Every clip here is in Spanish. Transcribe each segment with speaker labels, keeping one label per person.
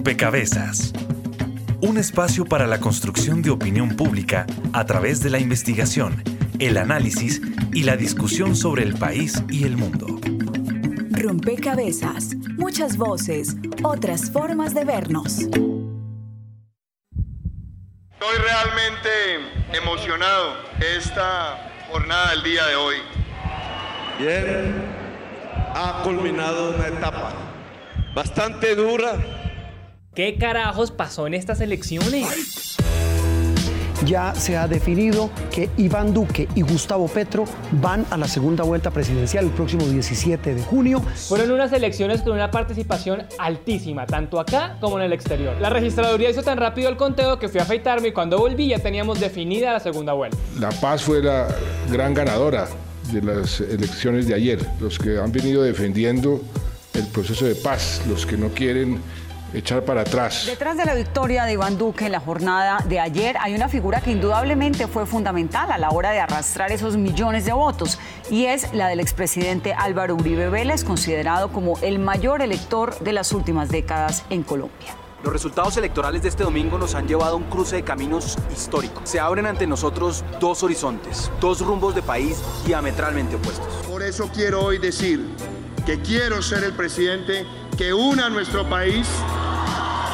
Speaker 1: Rompecabezas. Un espacio para la construcción de opinión pública a través de la investigación, el análisis y la discusión sobre el país y el mundo.
Speaker 2: Rompecabezas. Muchas voces, otras formas de vernos.
Speaker 3: Estoy realmente emocionado esta jornada del día de hoy.
Speaker 4: Bien, ha culminado una etapa bastante dura.
Speaker 5: ¿Qué carajos pasó en estas elecciones?
Speaker 6: Ya se ha definido que Iván Duque y Gustavo Petro van a la segunda vuelta presidencial el próximo 17 de junio.
Speaker 5: Fueron unas elecciones con una participación altísima, tanto acá como en el exterior. La registraduría hizo tan rápido el conteo que fui a afeitarme y cuando volví ya teníamos definida la segunda vuelta.
Speaker 7: La Paz fue la gran ganadora de las elecciones de ayer. Los que han venido defendiendo el proceso de paz, los que no quieren echar para atrás.
Speaker 8: Detrás de la victoria de Iván Duque en la jornada de ayer hay una figura que indudablemente fue fundamental a la hora de arrastrar esos millones de votos y es la del expresidente Álvaro Uribe Vélez, considerado como el mayor elector de las últimas décadas en Colombia.
Speaker 9: Los resultados electorales de este domingo nos han llevado a un cruce de caminos histórico. Se abren ante nosotros dos horizontes, dos rumbos de país diametralmente opuestos.
Speaker 3: Por eso quiero hoy decir que quiero ser el presidente que una a nuestro país,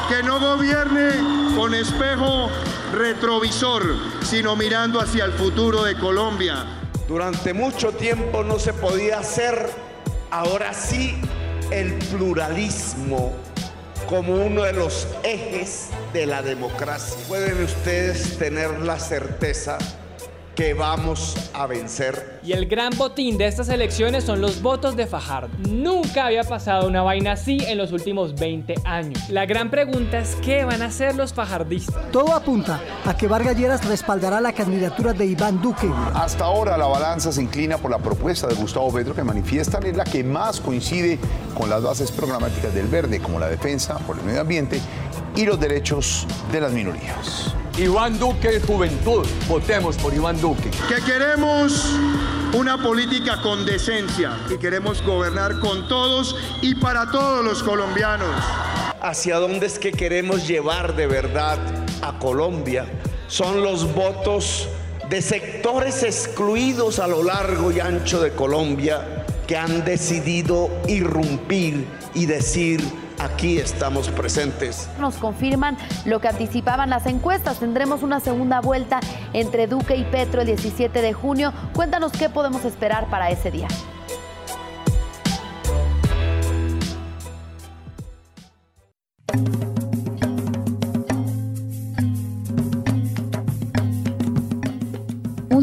Speaker 3: que no gobierne con espejo retrovisor, sino mirando hacia el futuro de Colombia.
Speaker 4: Durante mucho tiempo no se podía hacer, ahora sí, el pluralismo como uno de los ejes de la democracia. Pueden ustedes tener la certeza que vamos a vencer.
Speaker 5: Y el gran botín de estas elecciones son los votos de Fajardo. Nunca había pasado una vaina así en los últimos 20 años. La gran pregunta es qué van a hacer los fajardistas.
Speaker 6: Todo apunta a que Vargas Lleras respaldará la candidatura de Iván Duque.
Speaker 10: Hasta ahora la balanza se inclina por la propuesta de Gustavo Petro que manifiestan es la que más coincide con las bases programáticas del verde, como la defensa por el medio ambiente y los derechos de las minorías.
Speaker 11: Iván Duque, juventud. Votemos por Iván Duque.
Speaker 3: Que queremos una política con decencia y queremos gobernar con todos y para todos los colombianos.
Speaker 4: ¿Hacia dónde es que queremos llevar de verdad a Colombia? Son los votos de sectores excluidos a lo largo y ancho de Colombia que han decidido irrumpir y decir aquí estamos presentes.
Speaker 12: Nos confirman lo que anticipaban las encuestas. Tendremos una segunda vuelta entre Duque y Petro el 17 de junio. Cuéntanos qué podemos esperar para ese día.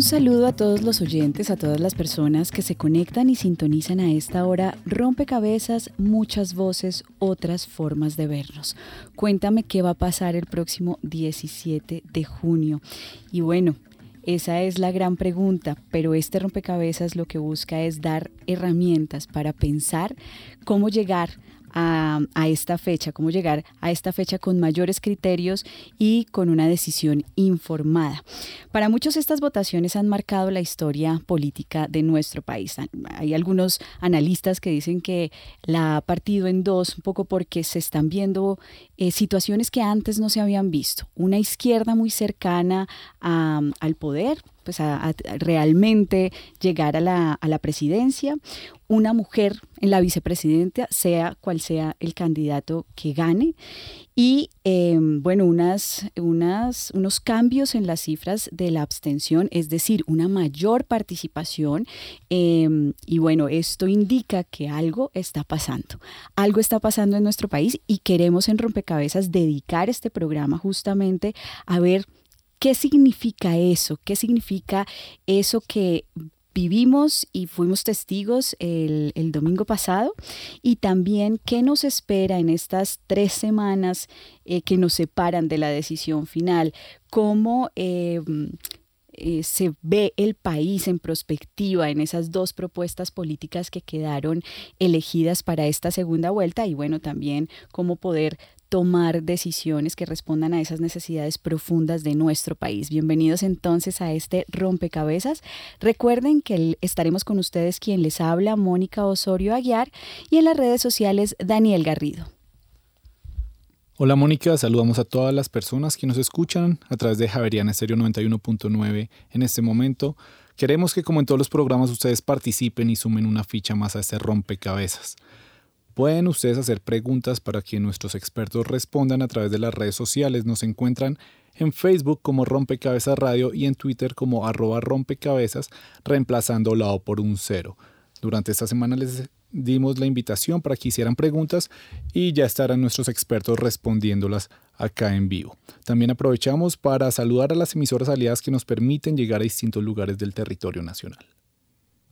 Speaker 13: Saludo a todos los oyentes, a todas las personas que se conectan y sintonizan a esta hora. Rompecabezas, muchas voces, otras formas de vernos. Cuéntame qué va a pasar el próximo 17 de junio. Y bueno, esa es la gran pregunta, pero este rompecabezas lo que busca es dar herramientas para pensar cómo llegar a, esta fecha, cómo llegar a esta fecha con mayores criterios y con una decisión informada. Para muchos estas votaciones han marcado la historia política de nuestro país. Hay algunos analistas que dicen que la ha partido en dos, un poco porque se están viendo eh, situaciones que antes no se habían visto. Una izquierda muy cercana al poder, pues a, realmente llegar a la, a la, presidencia, una mujer en la vicepresidencia, sea cual sea el candidato que gane, y em, bueno, unas, unas, unos cambios en las cifras de la abstención, es decir, una mayor participación, em, y bueno, esto indica que algo está pasando, algo está pasando en nuestro país y queremos en Rompecabezas dedicar este programa justamente a ver ¿Qué significa eso? ¿Qué significa eso que vivimos y fuimos testigos el, domingo pasado y también qué nos espera en estas tres semanas eh, que nos separan de la decisión final, cómo eh, eh, se ve el país en perspectiva en esas dos propuestas políticas que quedaron elegidas para esta segunda vuelta y bueno, también cómo poder tomar decisiones que respondan a esas necesidades profundas de nuestro país. Bienvenidos entonces a este rompecabezas. Recuerden que estaremos con ustedes quien les habla, Mónica Osorio Aguiar, y en las redes sociales, Daniel Garrido.
Speaker 14: Hola Mónica, saludamos a todas las personas que nos escuchan a través de Javeriana Estéreo 91.9 en este momento. Queremos que como en todos los programas ustedes participen y sumen una ficha más a este rompecabezas. Pueden ustedes hacer preguntas para que nuestros expertos respondan a través de las redes sociales. Nos encuentran en Facebook como Rompecabezas Radio y en Twitter como arroba rompecabezas, reemplazando la O por un cero. Durante esta semana les dimos la invitación para que hicieran preguntas y ya estarán nuestros expertos respondiéndolas acá en vivo. También aprovechamos para saludar a las emisoras aliadas que nos permiten llegar a distintos lugares del territorio nacional.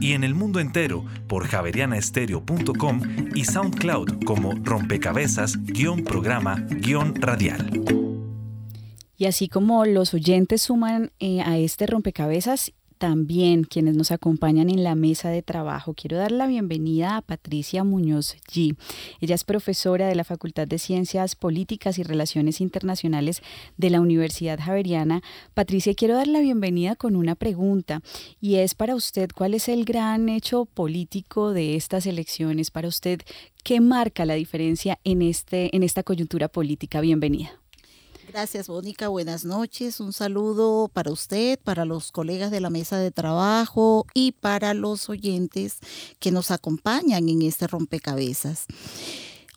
Speaker 1: y en el mundo entero por javerianaestereo.com y SoundCloud como rompecabezas-programa-radial.
Speaker 13: Y así como los oyentes suman eh, a este rompecabezas también quienes nos acompañan en la mesa de trabajo. Quiero dar la bienvenida a Patricia Muñoz G. Ella es profesora de la Facultad de Ciencias Políticas y Relaciones Internacionales de la Universidad Javeriana. Patricia, quiero dar la bienvenida con una pregunta y es para usted, ¿cuál es el gran hecho político de estas elecciones? Para usted, ¿qué marca la diferencia en, este, en esta coyuntura política? Bienvenida.
Speaker 15: Gracias, Mónica. Buenas noches. Un saludo para usted, para los colegas de la mesa de trabajo y para los oyentes que nos acompañan en este rompecabezas.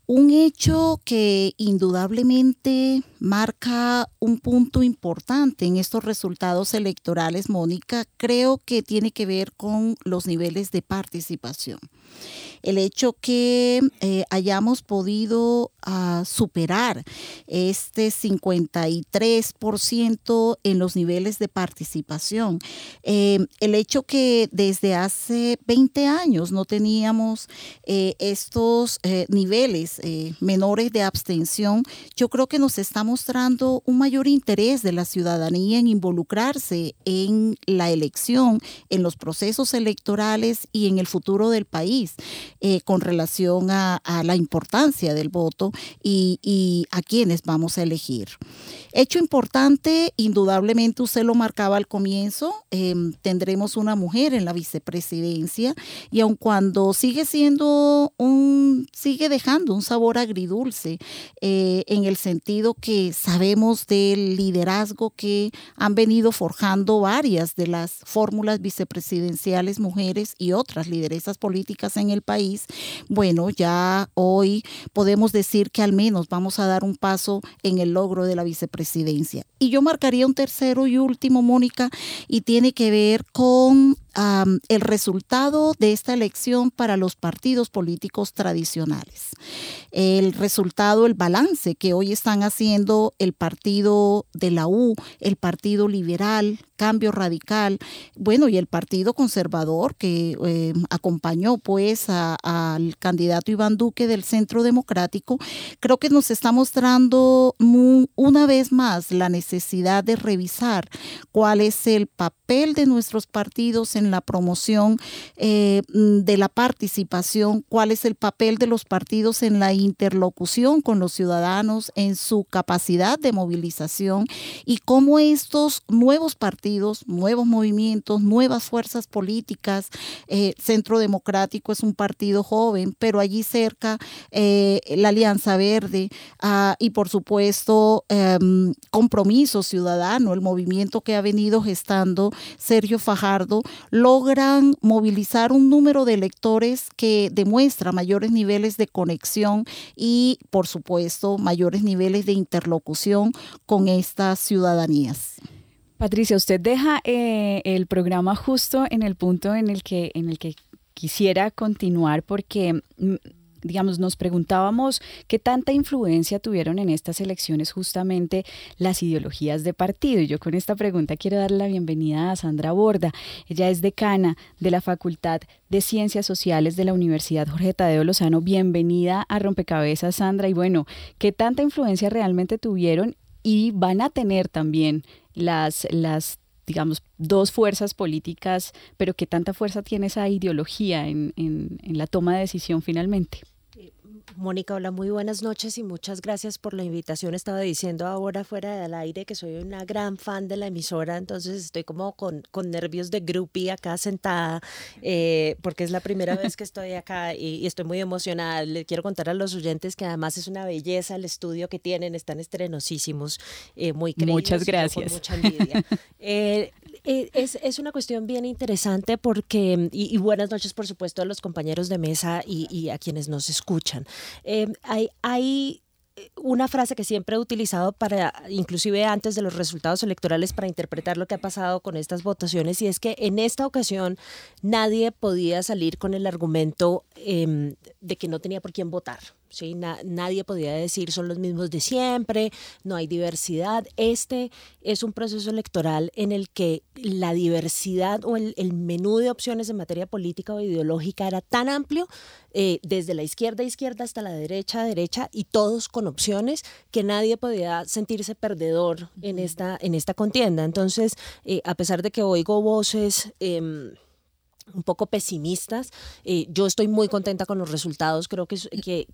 Speaker 15: Un hecho que indudablemente marca un punto importante en estos resultados electorales, Mónica, creo que tiene que ver con los niveles de participación el hecho que eh, hayamos podido ah, superar este 53% en los niveles de participación, eh, el hecho que desde hace 20 años no teníamos eh, estos niveles menores de abstención, yo creo que nos está mostrando un mayor interés de la ciudadanía en involucrarse en la elección, en los procesos electorales y en el futuro del país. Eh, con relación a, la importancia del voto y, a quienes vamos a elegir. Hecho importante, indudablemente usted lo marcaba al comienzo, em, tendremos una mujer en la vicepresidencia y aun cuando sigue siendo un, sigue dejando un sabor agridulce eh, en el sentido que sabemos del liderazgo que han venido forjando varias de las fórmulas vicepresidenciales mujeres y otras lideresas políticas en el país, bueno, ya hoy podemos decir que al menos vamos a dar un paso en el logro de la vicepresidencia. Y yo marcaría un tercero y último, Mónica, y tiene que ver con el resultado de esta elección para los partidos políticos tradicionales. El resultado, el balance que hoy están haciendo el partido de la U, el partido liberal, cambio radical, bueno, y el partido conservador que eh, acompañó pues al candidato Iván Duque del Centro Democrático, creo que nos está mostrando una vez más la necesidad de revisar cuál es el papel de nuestros partidos en en la promoción eh, mm, de la participación, cuál es el papel de los partidos en la interlocución con los ciudadanos, en su capacidad de movilización y cómo estos nuevos partidos, nuevos movimientos, nuevas fuerzas políticas, eh, Centro Democrático es un partido joven, pero allí cerca eh, la Alianza Verde ah, y por supuesto em, Compromiso Ciudadano, el movimiento que ha venido gestando Sergio Fajardo, logran movilizar un número de electores que demuestra mayores niveles de conexión y, por supuesto, mayores niveles de interlocución con estas ciudadanías.
Speaker 13: Patricia, usted deja eh, el programa justo en el punto en el que, en el que quisiera continuar porque mm, digamos, nos preguntábamos qué tanta influencia tuvieron en estas elecciones justamente las ideologías de partido. Y yo con esta pregunta quiero darle la bienvenida a Sandra Borda. Ella es decana de la Facultad de Ciencias Sociales de la Universidad Jorge Tadeo Lozano. Bienvenida a Rompecabezas, Sandra. Y bueno, ¿qué tanta influencia realmente tuvieron y van a tener también las, las digamos, dos fuerzas políticas, pero qué tanta fuerza tiene esa ideología en, en, en la toma de decisión finalmente?
Speaker 16: Mónica, hola, muy buenas noches y muchas gracias por la invitación. Estaba diciendo ahora fuera del aire que soy una gran fan de la emisora, entonces estoy como con, con nervios de groupie acá sentada, eh, porque es la primera vez que estoy acá y, estoy muy emocionada. Le quiero contar a los oyentes que además es una belleza el estudio que tienen, están estrenosísimos, eh, muy queridos.
Speaker 13: Muchas gracias.
Speaker 16: Con mucha envidia. Eh, es, es, una cuestión bien interesante porque, y, buenas noches por supuesto a los compañeros de mesa y, y a quienes nos escuchan. Eh, hay, hay una frase que siempre he utilizado para, inclusive antes de los resultados electorales, para interpretar lo que ha pasado con estas votaciones, y es que en esta ocasión nadie podía salir con el argumento eh, de que no tenía por quién votar. ¿Sí? nadie podía decir son los mismos de siempre, no hay diversidad. Este es un proceso electoral en el que la diversidad o el, menú de opciones en materia política o ideológica era tan amplio, eh, desde la izquierda a izquierda hasta la derecha a derecha, y todos con opciones, que nadie podía sentirse perdedor en esta, en esta contienda. Entonces, eh, a pesar de que oigo voces... Em, un poco pesimistas. Eh, yo estoy muy contenta con los resultados. Creo que, que,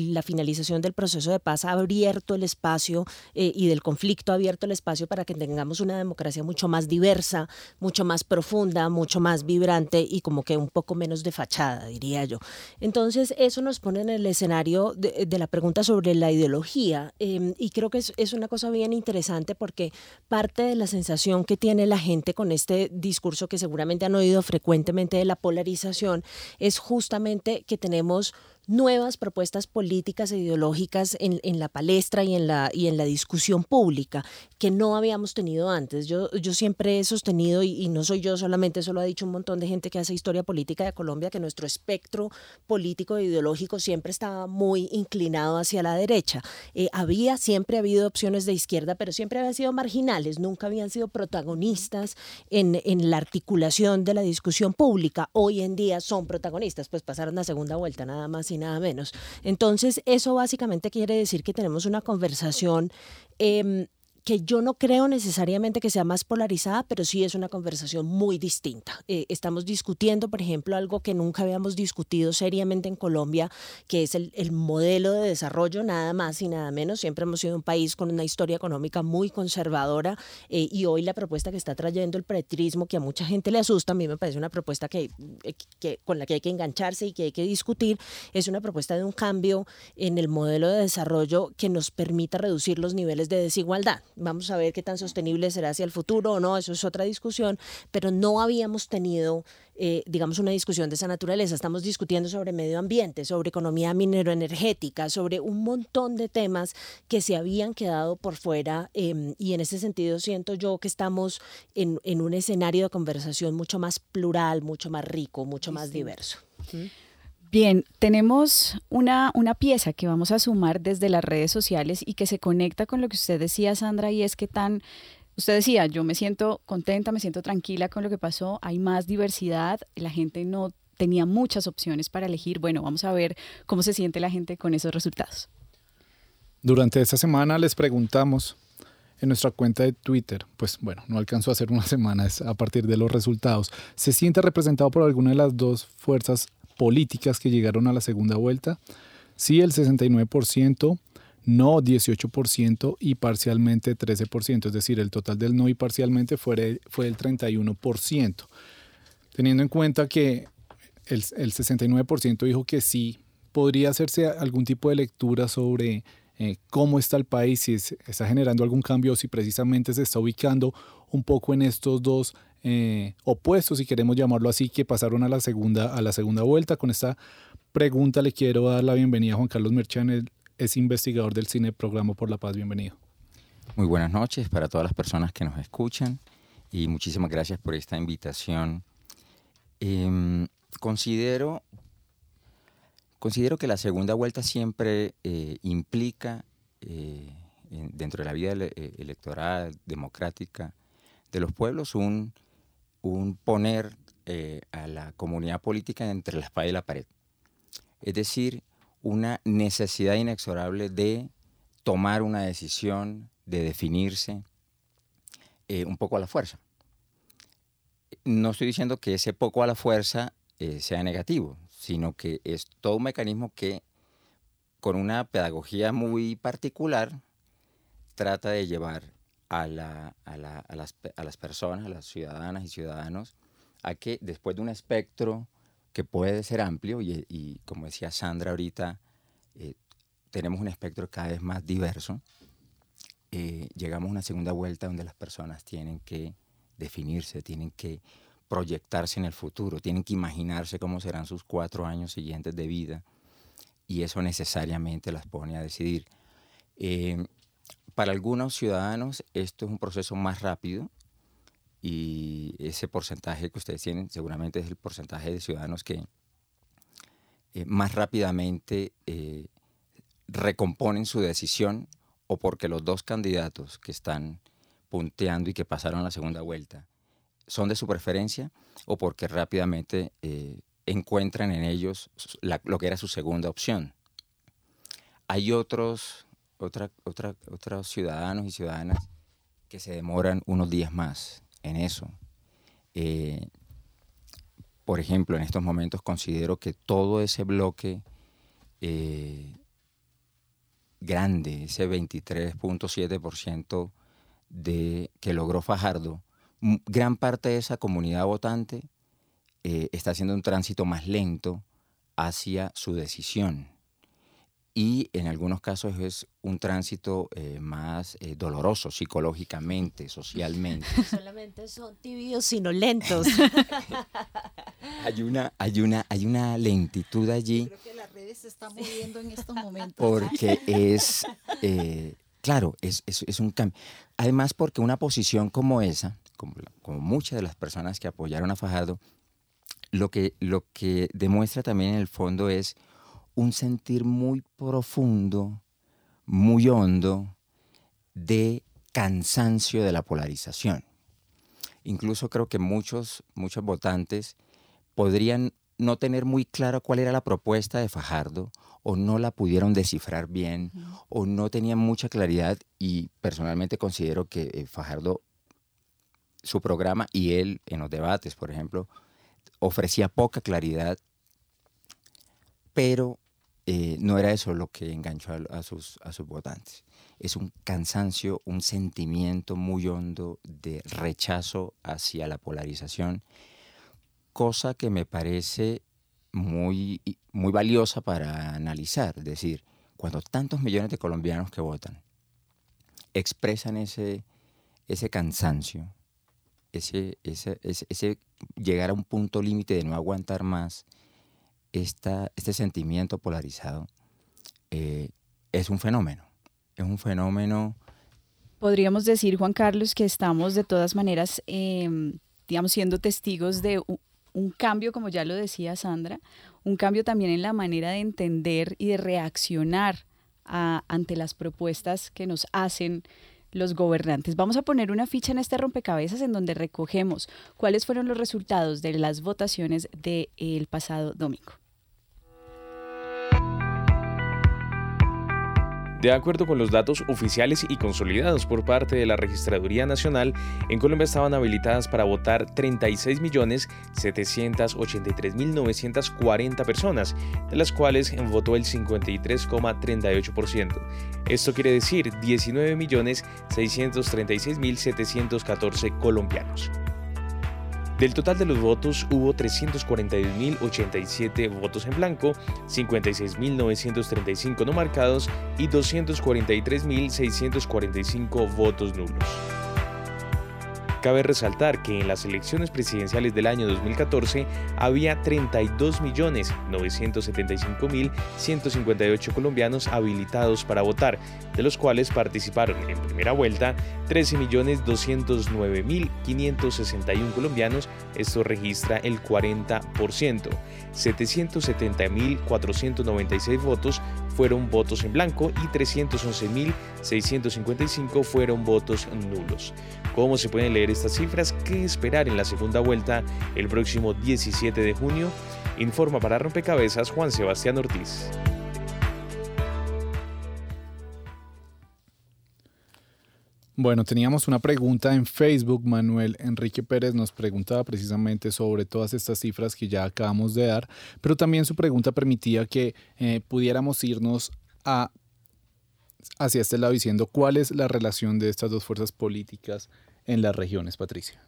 Speaker 16: la finalización del proceso de paz ha abierto el espacio eh, y del conflicto ha abierto el espacio para que tengamos una democracia mucho más diversa, mucho más profunda, mucho más vibrante y como que un poco menos de fachada, diría yo. Entonces, eso nos pone en el escenario de, la pregunta sobre la ideología. Em, y creo que es una cosa bien interesante porque parte de la sensación que tiene la gente con este discurso que seguramente han oído frecuentemente de la polarización es justamente que tenemos nuevas propuestas políticas e ideológicas en, en, la palestra y en la, y en la discusión pública que no habíamos tenido antes. Yo, yo siempre he sostenido, y, no soy yo solamente, eso lo ha dicho un montón de gente que hace historia política de Colombia, que nuestro espectro político e ideológico siempre estaba muy inclinado hacia la derecha. Eh, había, siempre ha habido opciones de izquierda, pero siempre habían sido marginales, nunca habían sido protagonistas en, en la articulación de la discusión pública. Hoy en día son protagonistas, pues pasaron a segunda vuelta nada más nada menos. Entonces, eso básicamente quiere decir que tenemos una conversación eh, que yo no creo necesariamente que sea más polarizada, pero sí es una conversación muy distinta. Eh, estamos discutiendo, por ejemplo, algo que nunca habíamos discutido seriamente en Colombia, que es el, el, modelo de desarrollo, nada más y nada menos. Siempre hemos sido un país con una historia económica muy conservadora eh, y hoy la propuesta que está trayendo el pretrismo, que a mucha gente le asusta, a mí me parece una propuesta que, eh, que, con la que hay que engancharse y que hay que discutir, es una propuesta de un cambio en el modelo de desarrollo que nos permita reducir los niveles de desigualdad. Vamos a ver qué tan sostenible será hacia el futuro o no, eso es otra discusión, pero no habíamos tenido, eh, digamos, una discusión de esa naturaleza. Estamos discutiendo sobre medio ambiente, sobre economía mineroenergética, sobre un montón de temas que se habían quedado por fuera em, y en ese sentido siento yo que estamos en, un escenario de conversación mucho más plural, mucho más rico, mucho más diverso.
Speaker 13: Bien, tenemos una, una, pieza que vamos a sumar desde las redes sociales y que se conecta con lo que usted decía, Sandra, y es que tan, usted decía, yo me siento contenta, me siento tranquila con lo que pasó, hay más diversidad, la gente no tenía muchas opciones para elegir. Bueno, vamos a ver cómo se siente la gente con esos resultados.
Speaker 14: Durante esta semana les preguntamos en nuestra cuenta de Twitter, pues bueno, no alcanzó a hacer una semana a partir de los resultados. ¿Se siente representado por alguna de las dos fuerzas políticas que llegaron a la segunda vuelta, sí el 69%, no 18% y parcialmente 13%, es decir, el total del no y parcialmente fue, fue el 31%. Teniendo en cuenta que el, el 69% dijo que sí, podría hacerse algún tipo de lectura sobre eh, cómo está el país, si está generando algún cambio, si precisamente se está ubicando un poco en estos dos eh, opuestos, si queremos llamarlo así, que pasaron a la segunda, a la segunda vuelta. Con esta pregunta le quiero dar la bienvenida a Juan Carlos Merchan, es investigador del Cine Programa por la Paz. Bienvenido.
Speaker 17: Muy buenas noches para todas las personas que nos escuchan y muchísimas gracias por esta invitación. Em, considero, considero que la segunda vuelta siempre eh, implica, eh, dentro de la vida electoral, democrática de los pueblos, un, un poner a la comunidad política entre la espada y la pared. Es decir, una necesidad inexorable de tomar una decisión, de definirse un poco a la fuerza. No estoy diciendo que ese poco a la fuerza sea negativo, sino que es todo un mecanismo que con una pedagogía muy particular trata de llevar a, las, personas, a las ciudadanas y ciudadanos, a que después de un espectro que puede ser amplio, y, como decía Sandra ahorita, eh, tenemos un espectro cada vez más diverso, eh, llegamos a una segunda vuelta donde las personas tienen que definirse, tienen que proyectarse en el futuro, tienen que imaginarse cómo serán sus cuatro años siguientes de vida y eso necesariamente las pone a decidir. Eh, para algunos ciudadanos esto es un proceso más rápido y ese porcentaje que ustedes tienen seguramente es el porcentaje de ciudadanos que eh, más rápidamente eh, recomponen su decisión o porque los dos candidatos que están punteando y que pasaron la segunda vuelta son de su preferencia o porque rápidamente eh, encuentran en ellos lo que era su segunda opción. Hay otros, otra, otra, otros ciudadanos y ciudadanas que se demoran unos días más en eso. Eh, por ejemplo, en estos momentos considero que todo ese bloque eh, grande, ese 23.7% de que logró Fajardo, gran parte de esa comunidad votante eh, está haciendo un tránsito más lento hacia su decisión. Y en algunos casos es un tránsito eh, más eh, doloroso psicológicamente, socialmente.
Speaker 16: Solamente son tibios, sino lentos.
Speaker 17: hay, una, hay, una, hay una lentitud allí.
Speaker 15: Creo que las redes se están moviendo en estos momentos.
Speaker 17: Porque es, claro, es, es un cambio. Además, porque una posición como esa, como, muchas de las personas que apoyaron a Fajardo, lo que, lo que demuestra también en el fondo es un sentir muy profundo, muy hondo de cansancio de la polarización. Incluso creo que muchos, muchos votantes podrían no tener muy claro cuál era la propuesta de Fajardo o no la pudieron descifrar bien o no tenían mucha claridad y personalmente considero que eh, Fajardo su programa y él en los debates, por ejemplo, ofrecía poca claridad, pero eh, no era eso lo que enganchó a, sus, a sus votantes. Es un cansancio, un sentimiento muy hondo de rechazo hacia la polarización, cosa que me parece muy, muy valiosa para analizar. Es decir, cuando tantos millones de colombianos que votan expresan ese, ese cansancio, ese, ese, ese, llegar a un punto límite de no aguantar más este sentimiento polarizado eh, es un fenómeno. Es un fenómeno.
Speaker 13: Podríamos decir, Juan Carlos, que estamos de todas maneras, em, digamos, siendo testigos de un, cambio, como ya lo decía Sandra, un cambio también en la manera de entender y de reaccionar ante las propuestas que nos hacen los gobernantes. Vamos a poner una ficha en este rompecabezas en donde recogemos cuáles fueron los resultados de las votaciones del pasado domingo.
Speaker 18: De acuerdo con los datos oficiales y consolidados por parte de la Registraduría Nacional, en Colombia estaban habilitadas para votar 36.783.940 personas, de las cuales votó el 53,38%. Esto quiere decir 19.636.714 colombianos. Del total de los votos hubo 341.087 votos en blanco, 56.935 no marcados y 243.645 votos nulos. Cabe resaltar que en las elecciones presidenciales del año 2014 había 32.975.158 colombianos habilitados para votar, de los cuales participaron en primera vuelta 13.209.561 colombianos, esto registra el 40%. 770.496 votos fueron votos en blanco y 311.655 fueron votos nulos. ¿Cómo se pueden leer estas cifras? ¿Qué esperar en la segunda vuelta el próximo 17 de junio? Informa para Rompecabezas Juan Sebastián Ortiz.
Speaker 14: Bueno, teníamos una pregunta en Facebook. Manuel Enrique Pérez nos preguntaba precisamente sobre todas estas cifras que ya acabamos de dar, pero también su pregunta permitía que eh, pudiéramos irnos a, hacia este lado diciendo cuál es la relación de estas dos fuerzas políticas en las regiones, Patricia.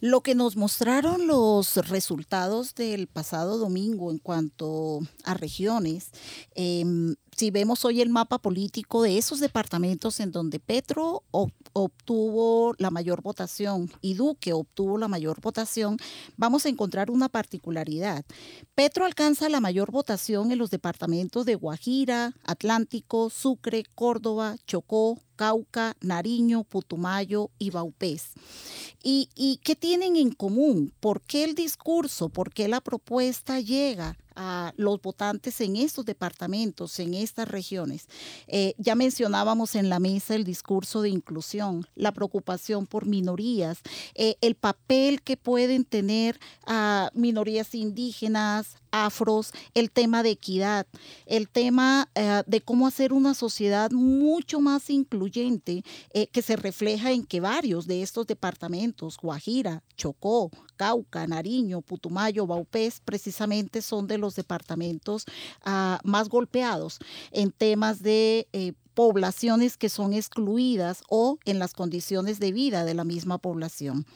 Speaker 15: Lo que nos mostraron los resultados del pasado domingo en cuanto a regiones, em, si vemos hoy el mapa político de esos departamentos en donde Petro obtuvo la mayor votación y Duque obtuvo la mayor votación, vamos a encontrar una particularidad. Petro alcanza la mayor votación en los departamentos de Guajira, Atlántico, Sucre, Córdoba, Chocó, Cauca, Nariño, Putumayo y Baupés. ¿Y, ¿Y qué tienen en común? ¿Por qué el discurso? ¿Por qué la propuesta llega a los votantes en estos departamentos, en estas regiones. Eh, ya mencionábamos en la mesa el discurso de inclusión, la preocupación por minorías, eh, el papel que pueden tener a minorías indígenas, afros, el tema de equidad, el tema eh, de cómo hacer una sociedad mucho más incluyente que se refleja en que varios de estos departamentos, Guajira, Chocó, Cauca, Nariño, Putumayo, Baupés, precisamente son de los departamentos ah, más golpeados en temas de eh, poblaciones que son excluidas o en las condiciones de vida de la misma población.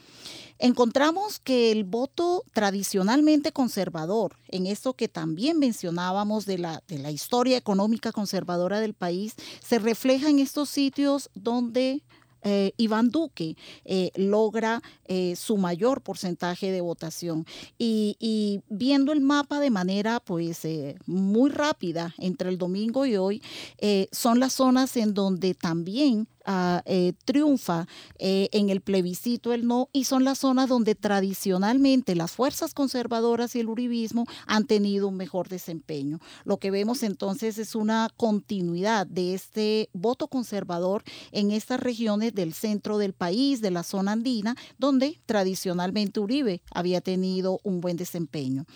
Speaker 15: Encontramos que el voto tradicionalmente conservador, en esto que también mencionábamos de la, de la historia económica conservadora del país, se refleja en estos sitios donde eh, Iván Duque eh, logra eh, su mayor porcentaje de votación. Y, viendo el mapa de manera pues muy rápida entre el domingo y hoy, son las zonas en donde también Ah, eh, triunfa eh, en el plebiscito el no y son las zonas donde tradicionalmente las fuerzas conservadoras y el uribismo han tenido un mejor desempeño. Lo que vemos entonces es una continuidad de este voto conservador en estas regiones del centro del país, de la zona andina, donde tradicionalmente Uribe había tenido un buen desempeño.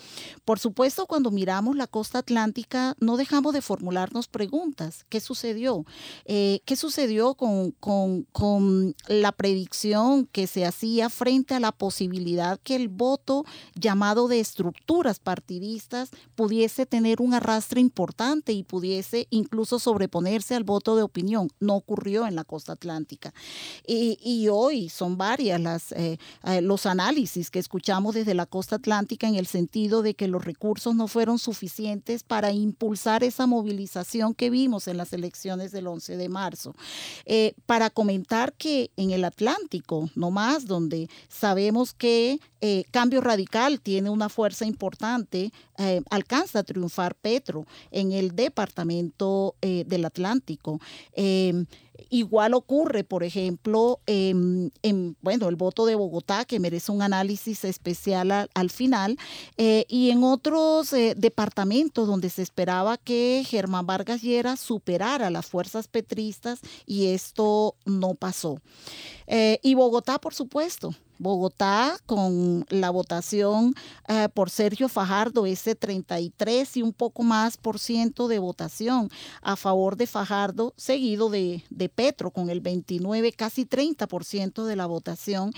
Speaker 15: Por supuesto, cuando miramos la costa atlántica, no dejamos de formularnos preguntas. ¿Qué sucedió? Eh, ¿Qué sucedió con con, la predicción que se hacía frente a la posibilidad que el voto llamado de estructuras partidistas pudiese tener un arrastre importante y pudiese incluso sobreponerse al voto de opinión. No ocurrió en la costa atlántica. Y, hoy son varias las, eh, eh, los análisis que escuchamos desde la costa atlántica en el sentido de que los recursos no fueron suficientes para impulsar esa movilización que vimos en las elecciones del 11 de marzo. Eh, para comentar que en el Atlántico, no más, donde sabemos que eh, Cambio Radical tiene una fuerza importante, eh, alcanza a triunfar Petro en el departamento eh, del Atlántico. Igual ocurre, por ejemplo, en, bueno, el voto de Bogotá, que merece un análisis especial al, final, y en otros departamentos donde se esperaba que Germán Vargas Llera superara las fuerzas petristas y esto no pasó. y Bogotá, por supuesto, Bogotá con la votación eh, por Sergio Fajardo, ese 33 y un poco más por ciento de votación a favor de Fajardo, seguido de, Petro con el 29, casi 30 por ciento de la votación,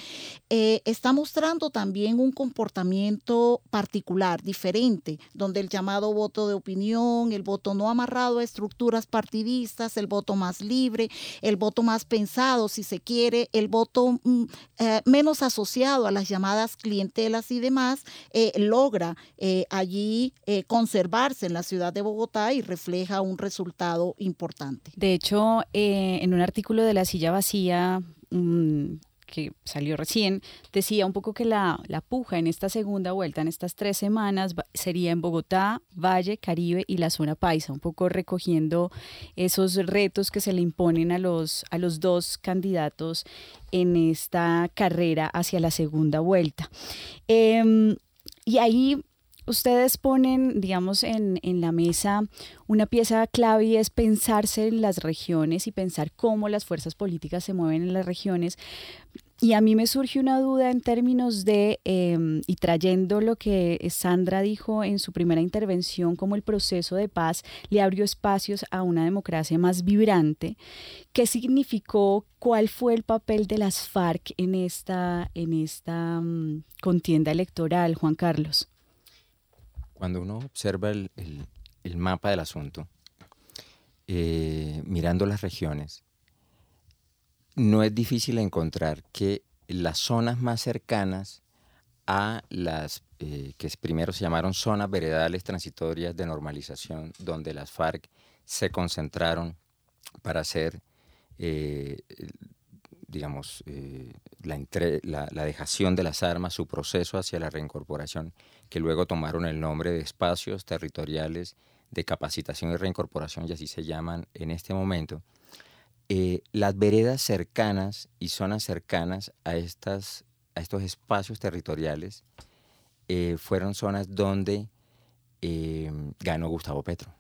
Speaker 15: eh, está mostrando también un comportamiento particular, diferente, donde el llamado voto de opinión, el voto no amarrado a estructuras partidistas, el voto más libre, el voto más pensado, si se quiere, el voto mm, eh, menos asociado a las llamadas clientelas y demás, eh, logra eh, allí eh, conservarse en la ciudad de Bogotá y refleja un resultado importante.
Speaker 13: De hecho, en un artículo de La Silla Vacía, mm, que salió recién, decía un poco que la, la puja en esta segunda vuelta, en estas tres semanas, sería en Bogotá, Valle, Caribe y la zona paisa, un poco recogiendo esos retos que se le imponen a los, a los dos candidatos en esta carrera hacia la segunda vuelta. Em, y ahí ustedes ponen, digamos, en, la mesa una pieza clave y es pensarse en las regiones y pensar cómo las fuerzas políticas se mueven en las regiones. Y a mí me surge una duda en términos de, em, y trayendo lo que Sandra dijo en su primera intervención, como el proceso de paz le abrió espacios a una democracia más vibrante. ¿Qué significó? ¿Cuál fue el papel de las FARC en esta, en esta um, contienda electoral, Juan Carlos?
Speaker 17: Cuando uno observa el, el, mapa del asunto, eh, mirando las regiones, no es difícil encontrar que las zonas más cercanas a las eh, que primero se llamaron zonas veredales transitorias de normalización, donde las FARC se concentraron para hacer, eh, digamos, la, la, dejación de las armas, su proceso hacia la reincorporación, que luego tomaron el nombre de espacios territoriales de capacitación y reincorporación, y así se llaman en este momento, eh, las veredas cercanas y zonas cercanas a, estas, a estos espacios territoriales eh, fueron zonas donde eh, ganó Gustavo Petro.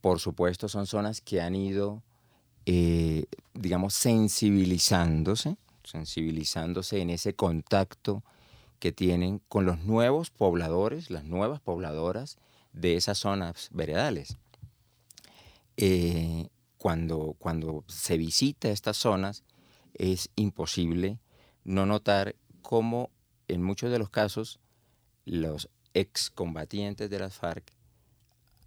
Speaker 17: Por supuesto, son zonas que han ido, digamos, sensibilizándose, sensibilizándose en ese contacto que tienen con los nuevos pobladores, las nuevas pobladoras de esas zonas veredales. Eh, cuando, cuando se visita estas zonas, es imposible no notar cómo en muchos de los casos los excombatientes de las FARC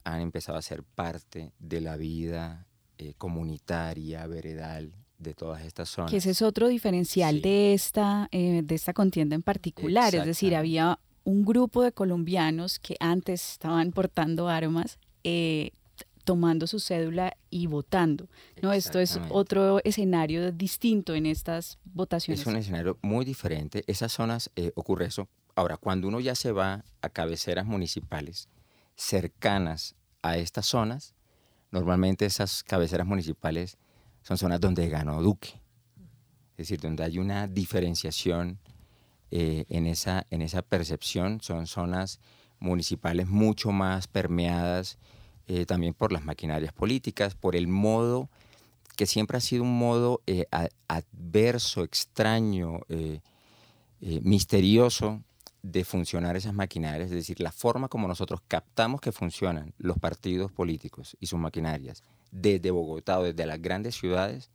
Speaker 17: han empezado a ser parte de la vida eh, comunitaria, veredal de todas estas zonas.
Speaker 13: Que ese es otro diferencial de, esta, eh, de esta contienda en particular, es decir, había un grupo de colombianos que antes estaban portando armas, eh, tomando su cédula y votando. ¿no? Esto es otro escenario distinto en estas votaciones.
Speaker 17: Es un escenario muy diferente. Esas zonas eh, ocurre eso. Ahora, cuando uno ya se va a cabeceras municipales cercanas a estas zonas, normalmente esas cabeceras municipales son zonas donde ganó Duque. Es decir, donde hay una diferenciación eh, en, esa, en esa percepción. Son zonas municipales mucho más permeadas eh, también por las maquinarias políticas, por el modo que siempre ha sido un modo eh, adverso, extraño, misterioso de funcionar esas maquinarias, es decir, la forma como nosotros captamos que funcionan los partidos políticos y sus maquinarias desde Bogotá o desde las grandes ciudades,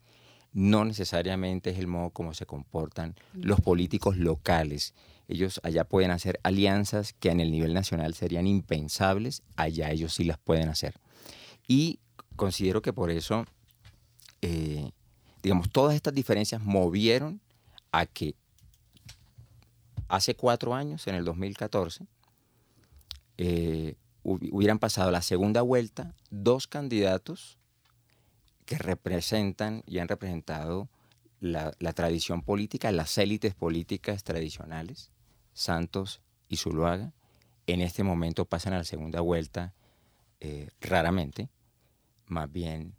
Speaker 17: no necesariamente es el modo como se comportan los políticos locales. Ellos allá pueden hacer alianzas que en el nivel nacional serían impensables, allá ellos sí las pueden hacer. Y considero que por eso, eh, digamos, todas estas diferencias movieron a que hace cuatro años, en el 2014, eh, hubieran pasado la segunda vuelta dos candidatos que representan y han representado la, tradición política, las élites políticas tradicionales, Santos y Zuluaga, en este momento pasan a la segunda vuelta eh, raramente, más bien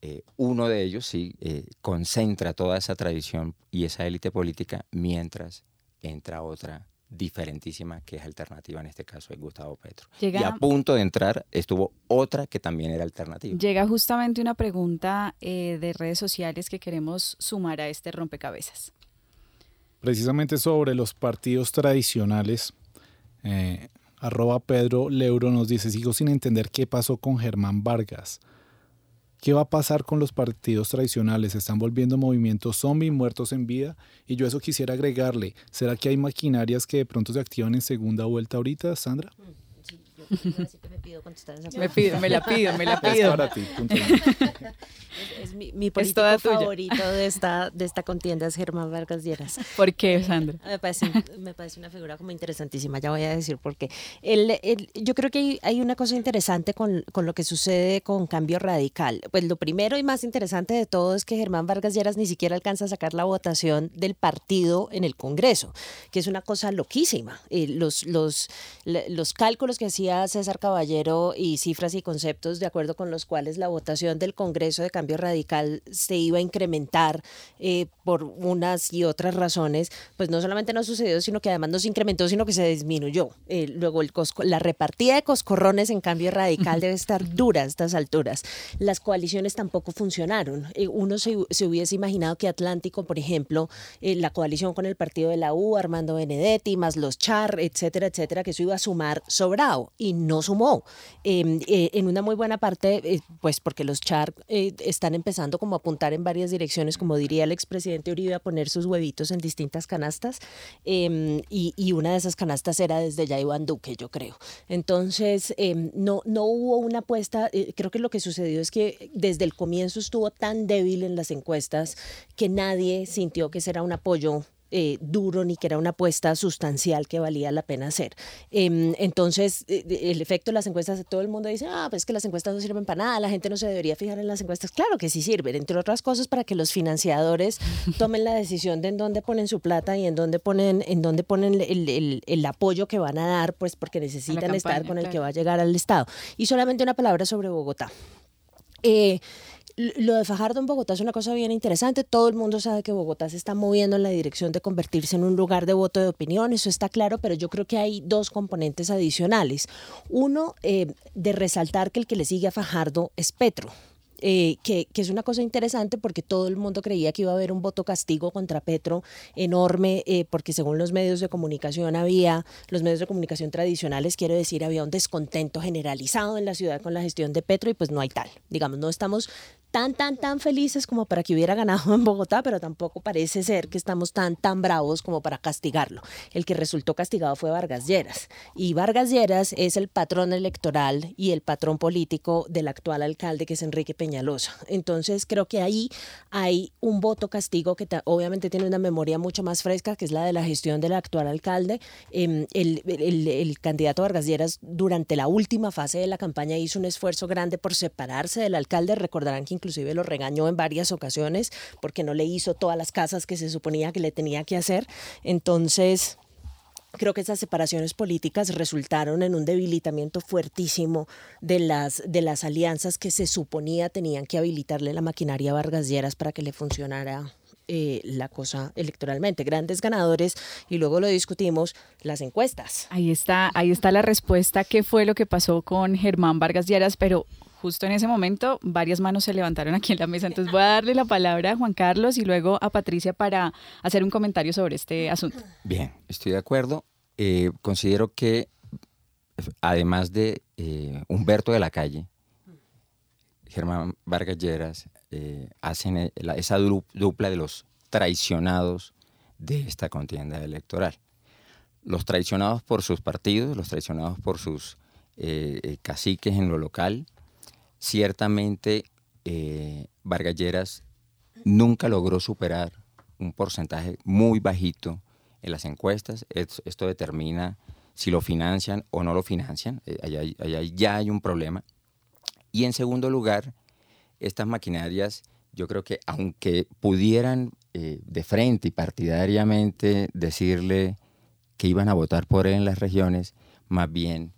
Speaker 17: eh, uno de ellos sí concentra toda esa tradición y esa élite política, mientras entra otra diferentísima que es alternativa, en este caso es Gustavo Petro. y a punto de entrar estuvo otra que también era alternativa.
Speaker 13: Llega justamente una pregunta eh, de redes sociales que queremos sumar a este rompecabezas.
Speaker 14: Precisamente sobre los partidos tradicionales, eh, arroba Pedro Leuro nos dice, sigo sin entender qué pasó con Germán Vargas. ¿Qué va a pasar con los partidos tradicionales? ¿Se están volviendo movimientos zombie, muertos en vida? Y yo eso quisiera agregarle. ¿Será que hay maquinarias que de pronto se activan en segunda vuelta ahorita, Sandra?
Speaker 16: Me pido contestar esa
Speaker 13: Me pido, me la pido, me la
Speaker 14: Es
Speaker 13: pido.
Speaker 14: para ti, punto.
Speaker 16: Es, es mi, mi
Speaker 13: Es
Speaker 16: político
Speaker 13: tuya.
Speaker 16: favorito de esta, de esta contienda es Germán Vargas Lleras.
Speaker 13: ¿Por qué, Sandra?
Speaker 16: Me parece, me parece una figura como interesantísima, ya voy a decir por qué. El- el- yo creo que hay, hay una cosa interesante con, con lo que sucede con Cambio Radical. Pues lo primero y más interesante de todo es que Germán Vargas Lleras ni siquiera alcanza a sacar la votación del partido en el Congreso, que es una cosa loquísima. Eh, los, los, los cálculos que hacía César Caballero y cifras y conceptos de acuerdo con los cuales la votación del Congreso de Cambio Radical se iba a incrementar eh, por unas y otras razones, pues no solamente no sucedió, sino que además no se incrementó, sino que se disminuyó. Eh, luego el cosco- la repartida de coscorrones en Cambio Radical debe estar dura a estas alturas. Las coaliciones tampoco funcionaron. Eh, uno se, se hubiese imaginado que Atlántico, por ejemplo, la coalición con el partido de la U, Armando Benedetti, más los Char, etcétera, etcétera, que eso iba a sumar sobrado y no sumó. Eh, eh, en una muy buena parte, eh, pues porque los Char eh, están empezando como a apuntar en varias direcciones, como diría el expresidente Uribe, a poner sus huevitos en distintas canastas. eh, y, y una de esas canastas era desde ya Iván Duque, yo creo. Entonces, eh, no, no hubo una apuesta, creo que lo que sucedió es que desde el comienzo estuvo tan débil en las encuestas que nadie sintió que ese era un apoyo eh, duro ni que era una apuesta sustancial que valía la pena hacer. Em, entonces, eh, el efecto de las encuestas, todo el mundo dice, ah, pues es que las encuestas no sirven para nada, la gente no se debería fijar en las encuestas. Claro que sí sirven, entre otras cosas para que los financiadores tomen la decisión de en dónde ponen su plata y en dónde ponen, en dónde ponen el, el- el apoyo que van a dar, pues porque necesitan estar con el que va a llegar al Estado. Y solamente una palabra sobre Bogotá. Eh, lo de Fajardo en Bogotá es una cosa bien interesante. Todo el mundo sabe que Bogotá se está moviendo en la dirección de convertirse en un lugar de voto de opinión, eso está claro, pero yo creo que hay dos componentes adicionales. Uno, eh, de resaltar que el que le sigue a Fajardo es Petro. eh, que, que es una cosa interesante porque todo el mundo creía que iba a haber un voto castigo contra Petro enorme, eh, porque según los medios de comunicación había, los medios de comunicación tradicionales, quiero decir, había un descontento generalizado en la ciudad con la gestión de Petro y pues no hay tal. Digamos, no estamos tan, tan, tan felices como para que hubiera ganado en Bogotá, pero tampoco parece ser que estamos tan, tan bravos como para castigarlo. El que resultó castigado fue Vargas Lleras. Y Vargas Lleras es el patrón electoral y el patrón político del actual alcalde, que es Enrique Peñalosa. Entonces, creo que ahí hay un voto castigo que obviamente tiene una memoria mucho más fresca, que es la de la gestión del actual alcalde. Em, el- el candidato Vargas Lleras, durante la última fase de la campaña, hizo un esfuerzo grande por separarse del alcalde. Recordarán que inclusive lo regañó en varias ocasiones porque no le hizo todas las casas que se suponía que le tenía que hacer. Entonces, creo que esas separaciones políticas resultaron en un debilitamiento fuertísimo de las, de las alianzas que se suponía tenían que habilitarle la maquinaria a Vargas Lleras para que le funcionara eh, la cosa electoralmente. Grandes ganadores, y luego lo discutimos, las encuestas.
Speaker 13: Ahí está, ahí está la respuesta. ¿Qué fue lo que pasó con Germán Vargas Lleras? Pero justo en ese momento varias manos se levantaron aquí en la mesa. Entonces voy a darle la palabra a Juan Carlos y luego a Patricia para hacer un comentario sobre este asunto.
Speaker 17: Bien, estoy de acuerdo. Eh, considero que además de eh, Humberto de la Calle, Germán Vargas Lleras eh, hacen esa dupla de los traicionados de esta contienda electoral. Los traicionados por sus partidos, los traicionados por sus caciques en lo local. Ciertamente, eh, Vargas Lleras nunca logró superar un porcentaje muy bajito en las encuestas. Es- Esto determina si lo financian o no lo financian. Eh, allá ya hay un problema. Y en segundo lugar, estas maquinarias, yo creo que aunque pudieran eh, de frente y partidariamente decirle que iban a votar por él en las regiones, más bien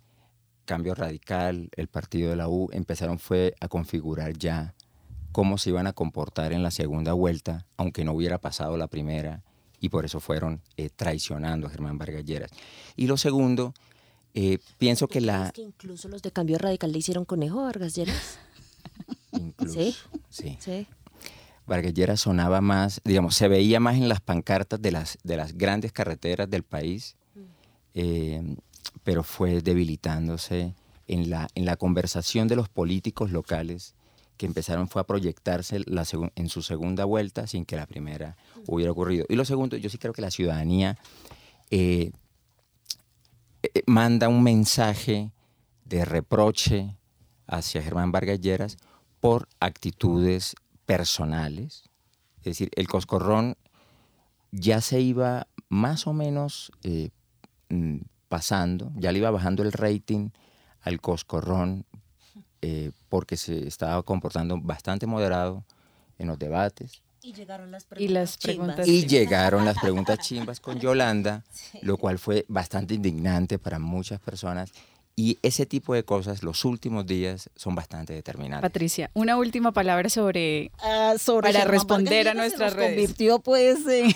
Speaker 17: Cambio Radical, el partido de la U, empezaron fue a configurar ya cómo se iban a comportar en la segunda vuelta, aunque no hubiera pasado la primera, y por eso fueron eh, traicionando a Germán Vargas Lleras. Y lo segundo, eh, pienso que la...
Speaker 16: Que incluso los de Cambio Radical le hicieron conejo a Vargas Lleras. ¿Sí?
Speaker 17: Sí.
Speaker 16: Sí.
Speaker 17: Vargas Lleras sonaba más, digamos, se veía más en las pancartas de las, de las grandes carreteras del país, eh, pero fue debilitándose en la, en la conversación de los políticos locales que empezaron fue a proyectarse la en su segunda vuelta sin que la primera hubiera ocurrido. Y lo segundo, yo sí creo que la ciudadanía eh, eh, manda un mensaje de reproche hacia Germán Vargas Lleras por actitudes personales. Es decir, el coscorrón ya se iba más o menos eh, mm, pasando, ya le iba bajando el rating al coscorrón eh, porque se estaba comportando bastante moderado en los debates.
Speaker 16: Y llegaron las
Speaker 13: Y las preguntas
Speaker 17: Y llegaron las preguntas chimbas con Yolanda, lo cual fue bastante indignante para muchas personas. Y ese tipo de cosas, los últimos días, son bastante determinantes.
Speaker 13: Patricia, una última palabra sobre,
Speaker 15: Ah, sobre
Speaker 13: para responder a
Speaker 15: se
Speaker 13: nuestras
Speaker 15: nos
Speaker 13: redes.
Speaker 15: convirtió pues en,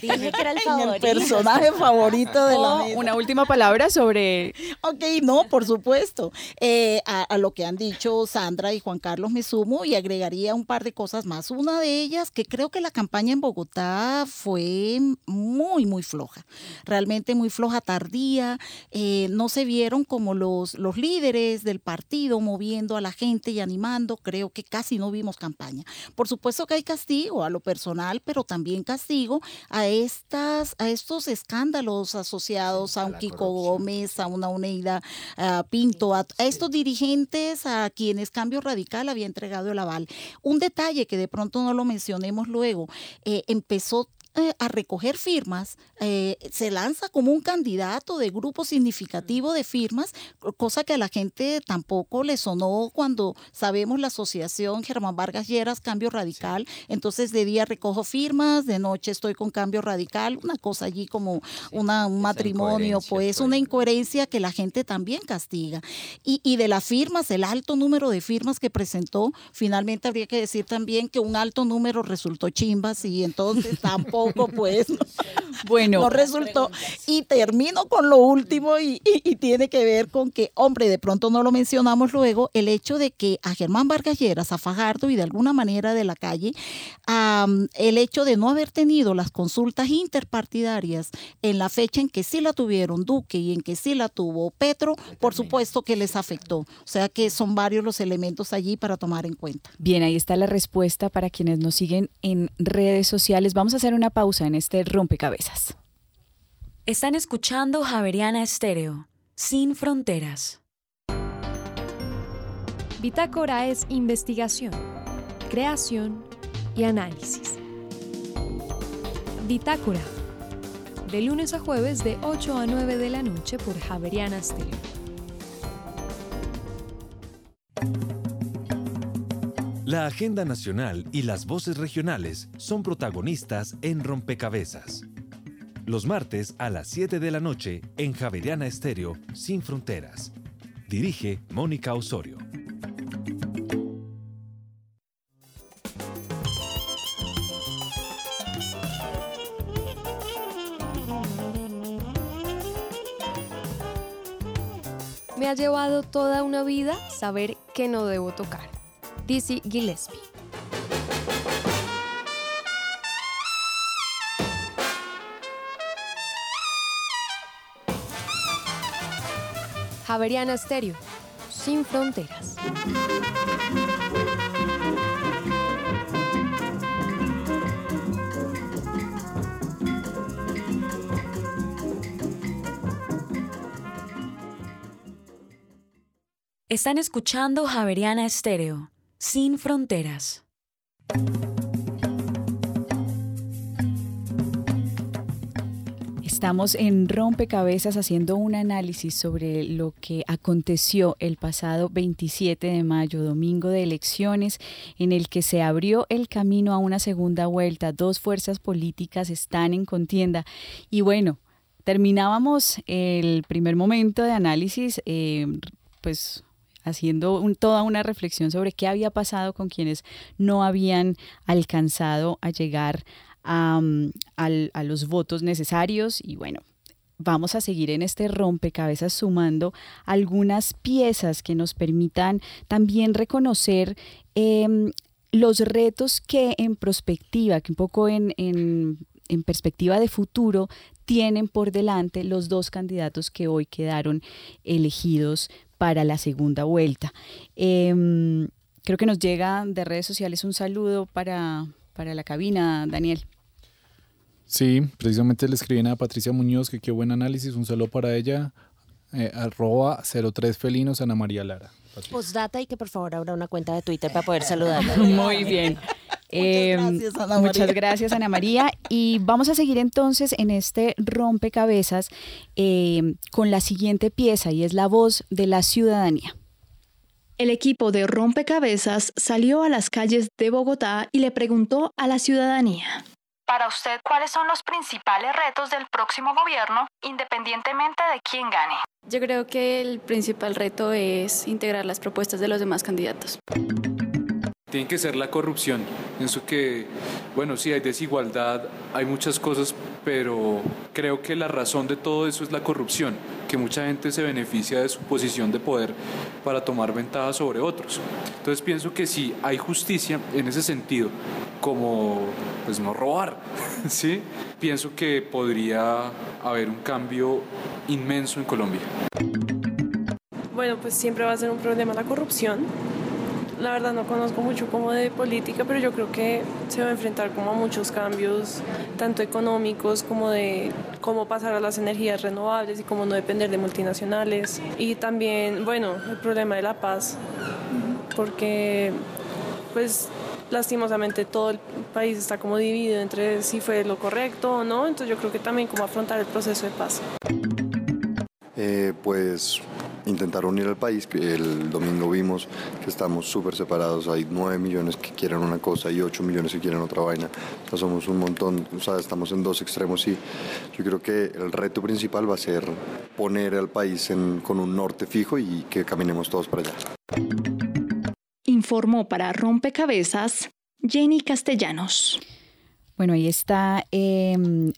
Speaker 16: Dije que era el
Speaker 15: en el
Speaker 16: favorito.
Speaker 15: personaje favorito de la
Speaker 13: O
Speaker 15: mesa.
Speaker 13: una última palabra sobre
Speaker 15: Ok, no, por supuesto. Eh, a, a lo que han dicho Sandra y Juan Carlos me sumo y agregaría un par de cosas más. Una de ellas, que creo que la campaña en Bogotá fue muy, muy floja. Realmente muy floja, tardía. Eh, no se vieron como los, los líderes del partido moviendo a la gente y animando. Creo que casi no vimos campaña. Por supuesto que hay castigo a lo personal, pero también castigo a estas, a estos escándalos asociados a un Kiko Gómez, a una Uneida a Pinto, a, a estos dirigentes a quienes Cambio Radical había entregado el aval. Un detalle que de pronto no lo mencionemos luego, eh, empezó eh, a recoger firmas, eh, se lanza como un candidato de grupo significativo de firmas, cosa que a la gente tampoco le sonó cuando sabemos la asociación Germán Vargas Lleras, Cambio Radical, entonces de día recojo firmas, de noche estoy con Cambio Radical, una cosa allí como una, un matrimonio, pues una incoherencia que la gente también castiga. Y, y de las firmas, el alto número de firmas que presentó, finalmente habría que decir también que un alto número resultó chimbas y entonces tampoco pues no,
Speaker 13: bueno,
Speaker 15: no resultó. Y termino con lo último y, y- y tiene que ver con que, hombre, de pronto no lo mencionamos luego, el hecho de que a Germán Vargas Lleras, a Fajardo y de alguna manera de la calle, el hecho de no haber tenido las consultas interpartidarias en la fecha en que sí la tuvieron Duque y en que sí la tuvo Petro, por supuesto que les afectó. O sea que son varios los elementos allí para tomar en cuenta.
Speaker 13: Bien, ahí está la respuesta para quienes nos siguen en redes sociales. Vamos a hacer una pausa en este rompecabezas.
Speaker 2: Están escuchando Javeriana Estéreo, sin fronteras.
Speaker 19: Bitácora es investigación, creación y análisis. Bitácora, de lunes a jueves de 8 a 9 de la noche por Javeriana Stereo.
Speaker 1: La agenda nacional y las voces regionales son protagonistas en Rompecabezas. Los martes a las 7 de la noche en Javeriana Estéreo Sin Fronteras. Dirige Mónica Osorio.
Speaker 19: Me ha llevado toda una vida saber que no debo tocar. Dizzy Gillespie. Javeriana Stereo, sin fronteras.
Speaker 2: Están escuchando Javeriana Estéreo, sin fronteras.
Speaker 13: Estamos en Rompecabezas haciendo un análisis sobre lo que aconteció el pasado 27 de mayo, domingo de elecciones, en el que se abrió el camino a una segunda vuelta. Dos fuerzas políticas están en contienda. Y bueno, terminábamos el primer momento de análisis, eh, pues haciendo toda una reflexión sobre qué había pasado con quienes no habían alcanzado a llegar a, mm, a los votos necesarios y bueno. Vamos a seguir en este rompecabezas sumando algunas piezas que nos permitan también reconocer em, los retos que en perspectiva, que un poco en- en perspectiva de futuro, tienen por delante los dos candidatos que hoy quedaron elegidos para la segunda vuelta. Em, creo que nos llega de redes sociales un saludo para, para la cabina, Daniel.
Speaker 14: Sí, precisamente le escribían a Patricia Muñoz que qué buen análisis, un saludo para ella. eh, arroba 03 felinos Ana María Lara.
Speaker 16: Postdata y que por favor abra una cuenta de Twitter para poder saludar.
Speaker 13: Muy bien. Eh,
Speaker 15: gracias, Ana
Speaker 13: Muchas
Speaker 15: María.
Speaker 13: gracias, Ana María. Y vamos a seguir entonces en este rompecabezas eh, con la siguiente pieza y es la voz de la ciudadanía.
Speaker 20: El equipo de Rompecabezas salió a las calles de Bogotá y le preguntó a la ciudadanía.
Speaker 21: Para usted, ¿cuáles son los principales retos del próximo gobierno, independientemente de quién gane?
Speaker 22: Yo creo que el principal reto es integrar las propuestas de los demás candidatos.
Speaker 23: Tiene que ser la corrupción. Pienso que, bueno, sí hay desigualdad, hay muchas cosas, pero creo que la razón de todo eso es la corrupción, que mucha gente se beneficia de su posición de poder para tomar ventaja sobre otros. Entonces pienso que si hay justicia en ese sentido, como pues no robar, ¿sí? Pienso que podría haber un cambio inmenso en Colombia.
Speaker 24: Bueno, pues siempre va a ser un problema la corrupción. La verdad no conozco mucho como de política, pero yo creo que se va a enfrentar como a muchos cambios, tanto económicos como de cómo pasar a las energías renovables y cómo no depender de multinacionales. Y también, bueno, el problema de la paz, porque pues lastimosamente todo el país está como dividido entre si fue lo correcto o no, entonces yo creo que también como afrontar el proceso de paz.
Speaker 25: Eh, pues intentar unir al país, que el domingo vimos que estamos súper separados, hay 9 millones que quieren una cosa y 8 millones que quieren otra vaina, o sea, somos un montón, o sea, estamos en dos extremos y yo creo que el reto principal va a ser poner al país en- con un norte fijo y que caminemos todos para allá.
Speaker 20: Informó para Rompecabezas Jenny Castellanos.
Speaker 13: Bueno, ahí está em, eh,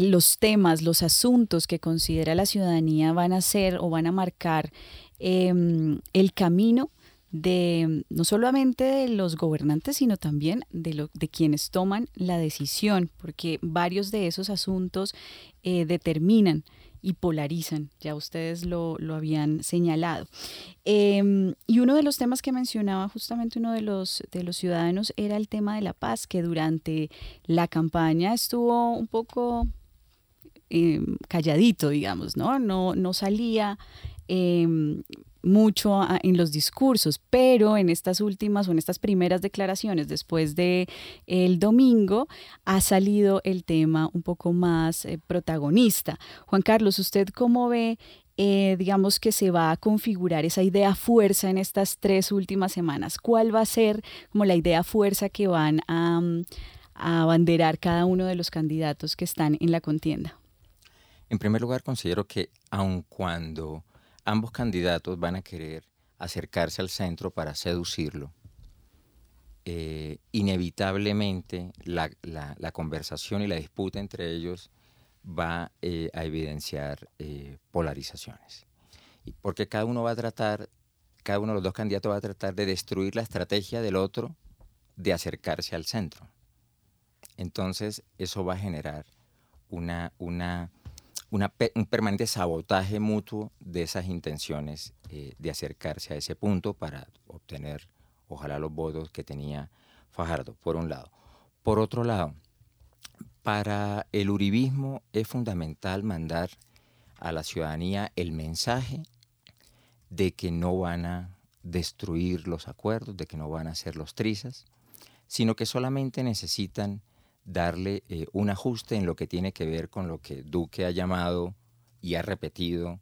Speaker 13: los temas, los asuntos que considera la ciudadanía van a ser o van a marcar em, el camino de no solamente de los gobernantes, sino también de, lo- de quienes toman la decisión, porque varios de esos asuntos eh, determinan y polarizan, ya ustedes lo, lo habían señalado. Em, y uno de los temas que mencionaba justamente uno de los, de los ciudadanos era el tema de la paz, que durante la campaña estuvo un poco em, calladito, digamos, ¿no? No, no salía em, mucho en los discursos, pero en estas últimas o en estas primeras declaraciones después de el domingo ha salido el tema un poco más eh, protagonista. Juan Carlos, ¿usted cómo ve, eh, digamos, que se va a configurar esa idea fuerza en estas tres últimas semanas? ¿Cuál va a ser como la idea fuerza que van a, mm, a abanderar cada uno de los candidatos que están en la contienda?
Speaker 17: En primer lugar, considero que aun cuando ambos candidatos van a querer acercarse al centro para seducirlo, eh, inevitablemente la, conversación y la disputa entre ellos va eh, a evidenciar eh, polarizaciones. Porque cada uno va a tratar, cada uno de los dos candidatos va a tratar de destruir la estrategia del otro de acercarse al centro. Entonces, eso va a generar una, una, una un permanente sabotaje mutuo de esas intenciones eh, de acercarse a ese punto para obtener, ojalá, los votos que tenía Fajardo, por un lado. Por otro lado, para el uribismo es fundamental mandar a la ciudadanía el mensaje de que no van a destruir los acuerdos, de que no van a hacer los trizas, sino que solamente necesitan darle eh, un ajuste en lo que tiene que ver con lo que Duque ha llamado y ha repetido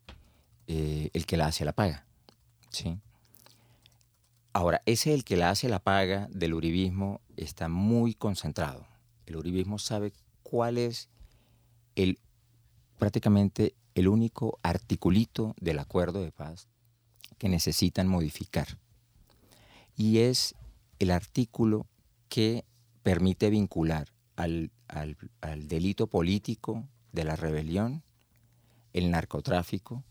Speaker 17: eh, el que la hace la paga. ¿sí? Ahora, ese el que la hace la paga del uribismo está muy concentrado. El uribismo sabe cuál es el prácticamente el único articulito del acuerdo de paz que necesitan modificar. Y es el artículo que permite vincular al, al- delito político de la rebelión el narcotráfico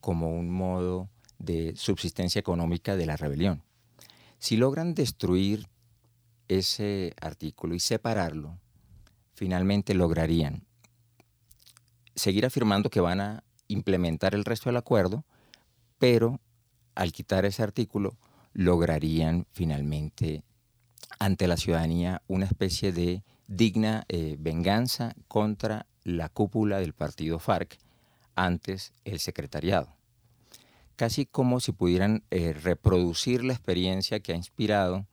Speaker 17: como un modo de subsistencia económica de la rebelión. Si logran destruir ese artículo y separarlo, finalmente lograrían seguir afirmando que van a implementar el resto del acuerdo, pero al quitar ese artículo lograrían finalmente ante la ciudadanía una especie de digna eh, venganza contra la cúpula del partido FARC, antes el secretariado. casi como si pudieran eh, reproducir la experiencia que ha inspirado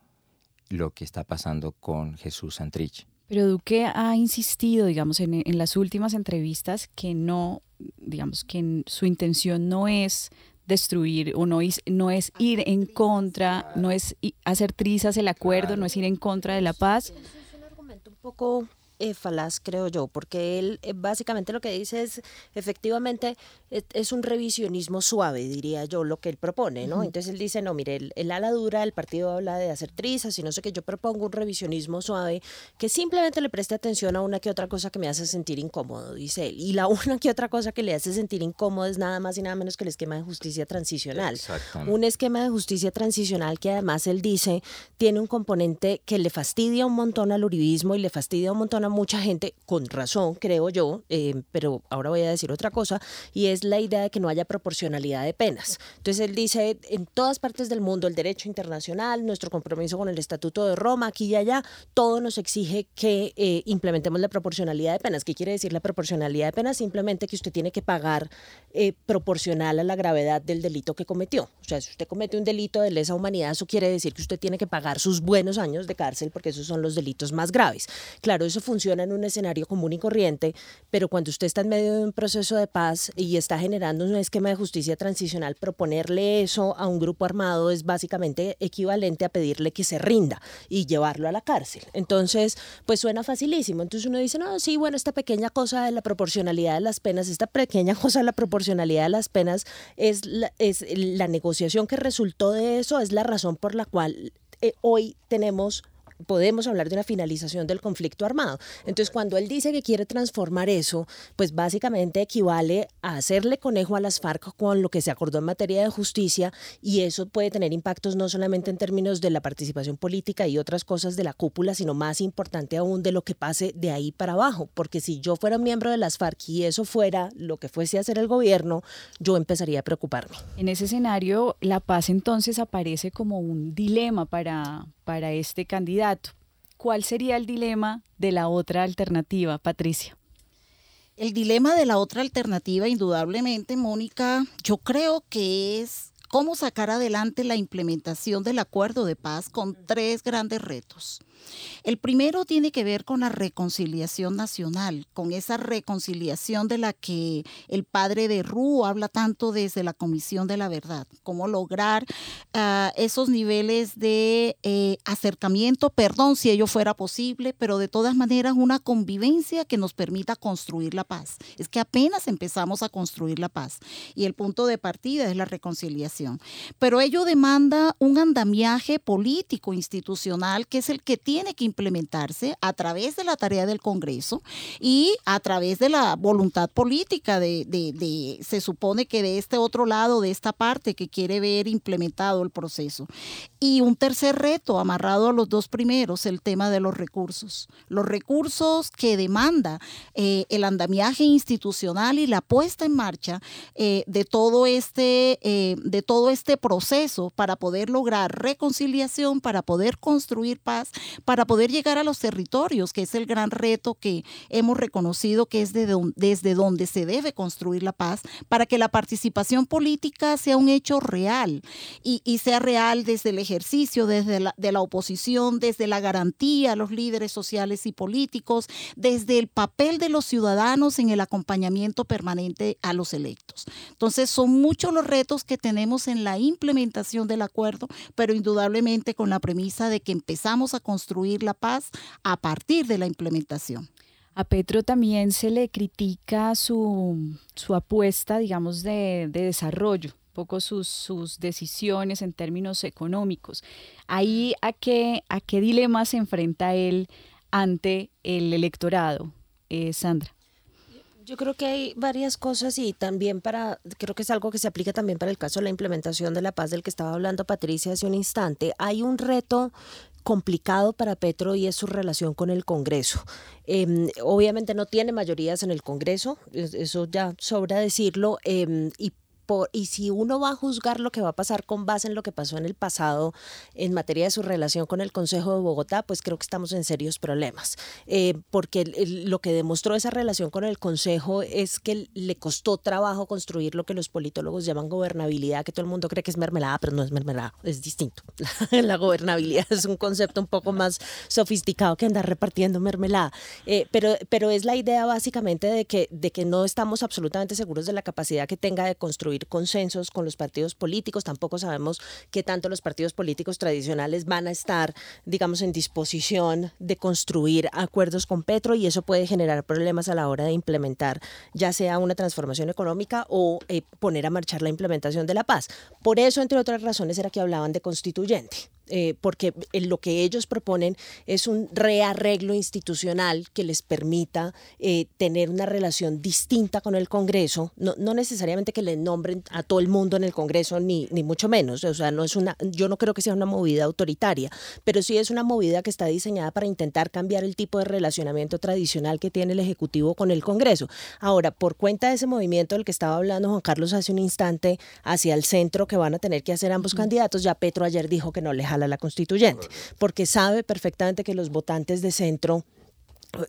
Speaker 17: lo que está pasando con Jesús Santrich.
Speaker 13: Pero Duque ha insistido, digamos, en, en las últimas entrevistas que no, digamos, que su intención no es destruir o no es, no es ir en contra, no es hacer trizas el acuerdo, no es ir en contra de la paz.
Speaker 16: Es un argumento un poco eh, falaz, creo yo, porque él eh, básicamente lo que dice es, efectivamente, es, un revisionismo suave, diría yo, lo que él propone, ¿no? Entonces él dice, no, mire, el, ala dura, el partido habla de hacer trizas y no sé qué, yo propongo un revisionismo suave que simplemente le preste atención a una que otra cosa que me hace sentir incómodo, dice él. Y la una que otra cosa que le hace sentir incómodo es nada más y nada menos que el esquema de justicia transicional. Un esquema de justicia transicional que además él dice tiene un componente que le fastidia un montón al uribismo y le fastidia un montón a mucha gente, con razón, creo yo, eh, pero ahora voy a decir otra cosa, y es la idea de que no haya proporcionalidad de penas. Entonces él dice, en todas partes del mundo, el derecho internacional, nuestro compromiso con el Estatuto de Roma, aquí y allá, todo nos exige que eh, implementemos la proporcionalidad de penas. ¿Qué quiere decir la proporcionalidad de penas? Simplemente que usted tiene que pagar eh, proporcional a la gravedad del delito que cometió. O sea, si usted comete un delito de lesa humanidad, eso quiere decir que usted tiene que pagar sus buenos años de cárcel porque esos son los delitos más graves. Claro, eso funciona en un escenario común y corriente, pero cuando usted está en medio de un proceso de paz y está generando un esquema de justicia transicional, proponerle eso a un grupo armado es básicamente equivalente a pedirle que se rinda y llevarlo a la cárcel. Entonces, pues suena facilísimo. Entonces uno dice, no, sí, bueno, esta pequeña cosa de la proporcionalidad de las penas, esta pequeña cosa de la proporcionalidad de las penas es la, es la negociación que resultó de eso, es la razón por la cual eh, hoy tenemos podemos hablar de una finalización del conflicto armado. Entonces, cuando él dice que quiere transformar eso, pues básicamente equivale a hacerle conejo a las FARC con lo que se acordó en materia de justicia y eso puede tener impactos no solamente en términos de la participación política y otras cosas de la cúpula, sino más importante aún de lo que pase de ahí para abajo, porque si yo fuera miembro de las FARC y eso fuera lo que fuese a hacer el gobierno, yo empezaría a preocuparme.
Speaker 13: En ese escenario, la paz entonces aparece como un dilema para, para este candidato. ¿Cuál sería el dilema de la otra alternativa, Patricia?
Speaker 15: El dilema de la otra alternativa, indudablemente, Mónica, yo creo que es cómo sacar adelante la implementación del acuerdo de paz con tres grandes retos. El primero tiene que ver con la reconciliación nacional, con esa reconciliación de la que el padre de Ru habla tanto desde la Comisión de la Verdad, cómo lograr ah, esos niveles de eh, acercamiento, perdón si ello fuera posible, pero de todas maneras una convivencia que nos permita construir la paz. Es que apenas empezamos a construir la paz y el punto de partida es la reconciliación. Pero ello demanda un andamiaje político, institucional, que es el que tiene que implementarse a través de la tarea del Congreso y a través de la voluntad política de, se supone que de este otro lado, de esta parte que quiere ver implementado el proceso. Y un tercer reto, amarrado a los dos primeros, el tema de los recursos. Los recursos que demanda eh, el andamiaje institucional y la puesta en marcha eh, de, todo este, eh, de este proceso para poder lograr reconciliación, para poder construir paz, para poder llegar a los territorios, que es el gran reto que hemos reconocido que es desde donde se debe construir la paz, para que la participación política sea un hecho real y, sea real desde el ejercicio, desde la, de la oposición, desde la garantía a los líderes sociales y políticos, desde el papel de los ciudadanos en el acompañamiento permanente a los electos. Entonces, son muchos los retos que tenemos en la implementación del acuerdo, pero indudablemente con la premisa de que empezamos a construir la paz a partir de la implementación.
Speaker 13: A Petro también se le critica su, su apuesta, digamos, de, de desarrollo, un poco sus, sus, decisiones en términos económicos. Ahí, ¿a qué, a qué dilema se enfrenta él ante el electorado, eh, Sandra?
Speaker 16: Yo creo que hay varias cosas y también para, creo que es algo que se aplica también para el caso de la implementación de la paz del que estaba hablando Patricia hace un instante. Hay un reto complicado para Petro y es su relación con el Congreso. Em, obviamente no tiene mayorías en el Congreso, eso ya sobra decirlo, em, y por, y si uno va a juzgar lo que va a pasar con base en lo que pasó en el pasado en materia de su relación con el Consejo de Bogotá, pues creo que estamos en serios problemas. Eh, porque lo que demostró esa relación con el Consejo es que le costó trabajo construir lo que los politólogos llaman gobernabilidad, que todo el mundo cree que es mermelada, pero no es mermelada, es distinto. La, gobernabilidad es un concepto un poco más sofisticado que andar repartiendo mermelada. Eh, pero, pero es la idea básicamente de que, de que no estamos absolutamente seguros de la capacidad que tenga de construir consensos con los partidos políticos. Tampoco sabemos qué tanto los partidos políticos tradicionales van a estar, digamos, en disposición de construir acuerdos con Petro y eso puede generar problemas a la hora de implementar ya sea una transformación económica o eh, poner a marchar la implementación de la paz. Por eso, entre otras razones, era que hablaban de constituyente. Eh, porque lo que ellos proponen es un rearreglo institucional que les permita eh, tener una relación distinta con el Congreso, no, no, necesariamente que le nombren a todo el mundo en el Congreso, ni, ni mucho menos, o sea, no es una, yo no creo que sea una movida autoritaria, pero sí es una movida que está diseñada para intentar cambiar el tipo de relacionamiento tradicional que tiene el Ejecutivo con el Congreso. Ahora, por cuenta de ese movimiento del que estaba hablando Juan Carlos hace un instante, hacia el centro que van a tener que hacer ambos candidatos, ya Petro ayer dijo que no le a la constituyente, porque sabe perfectamente que los votantes de centro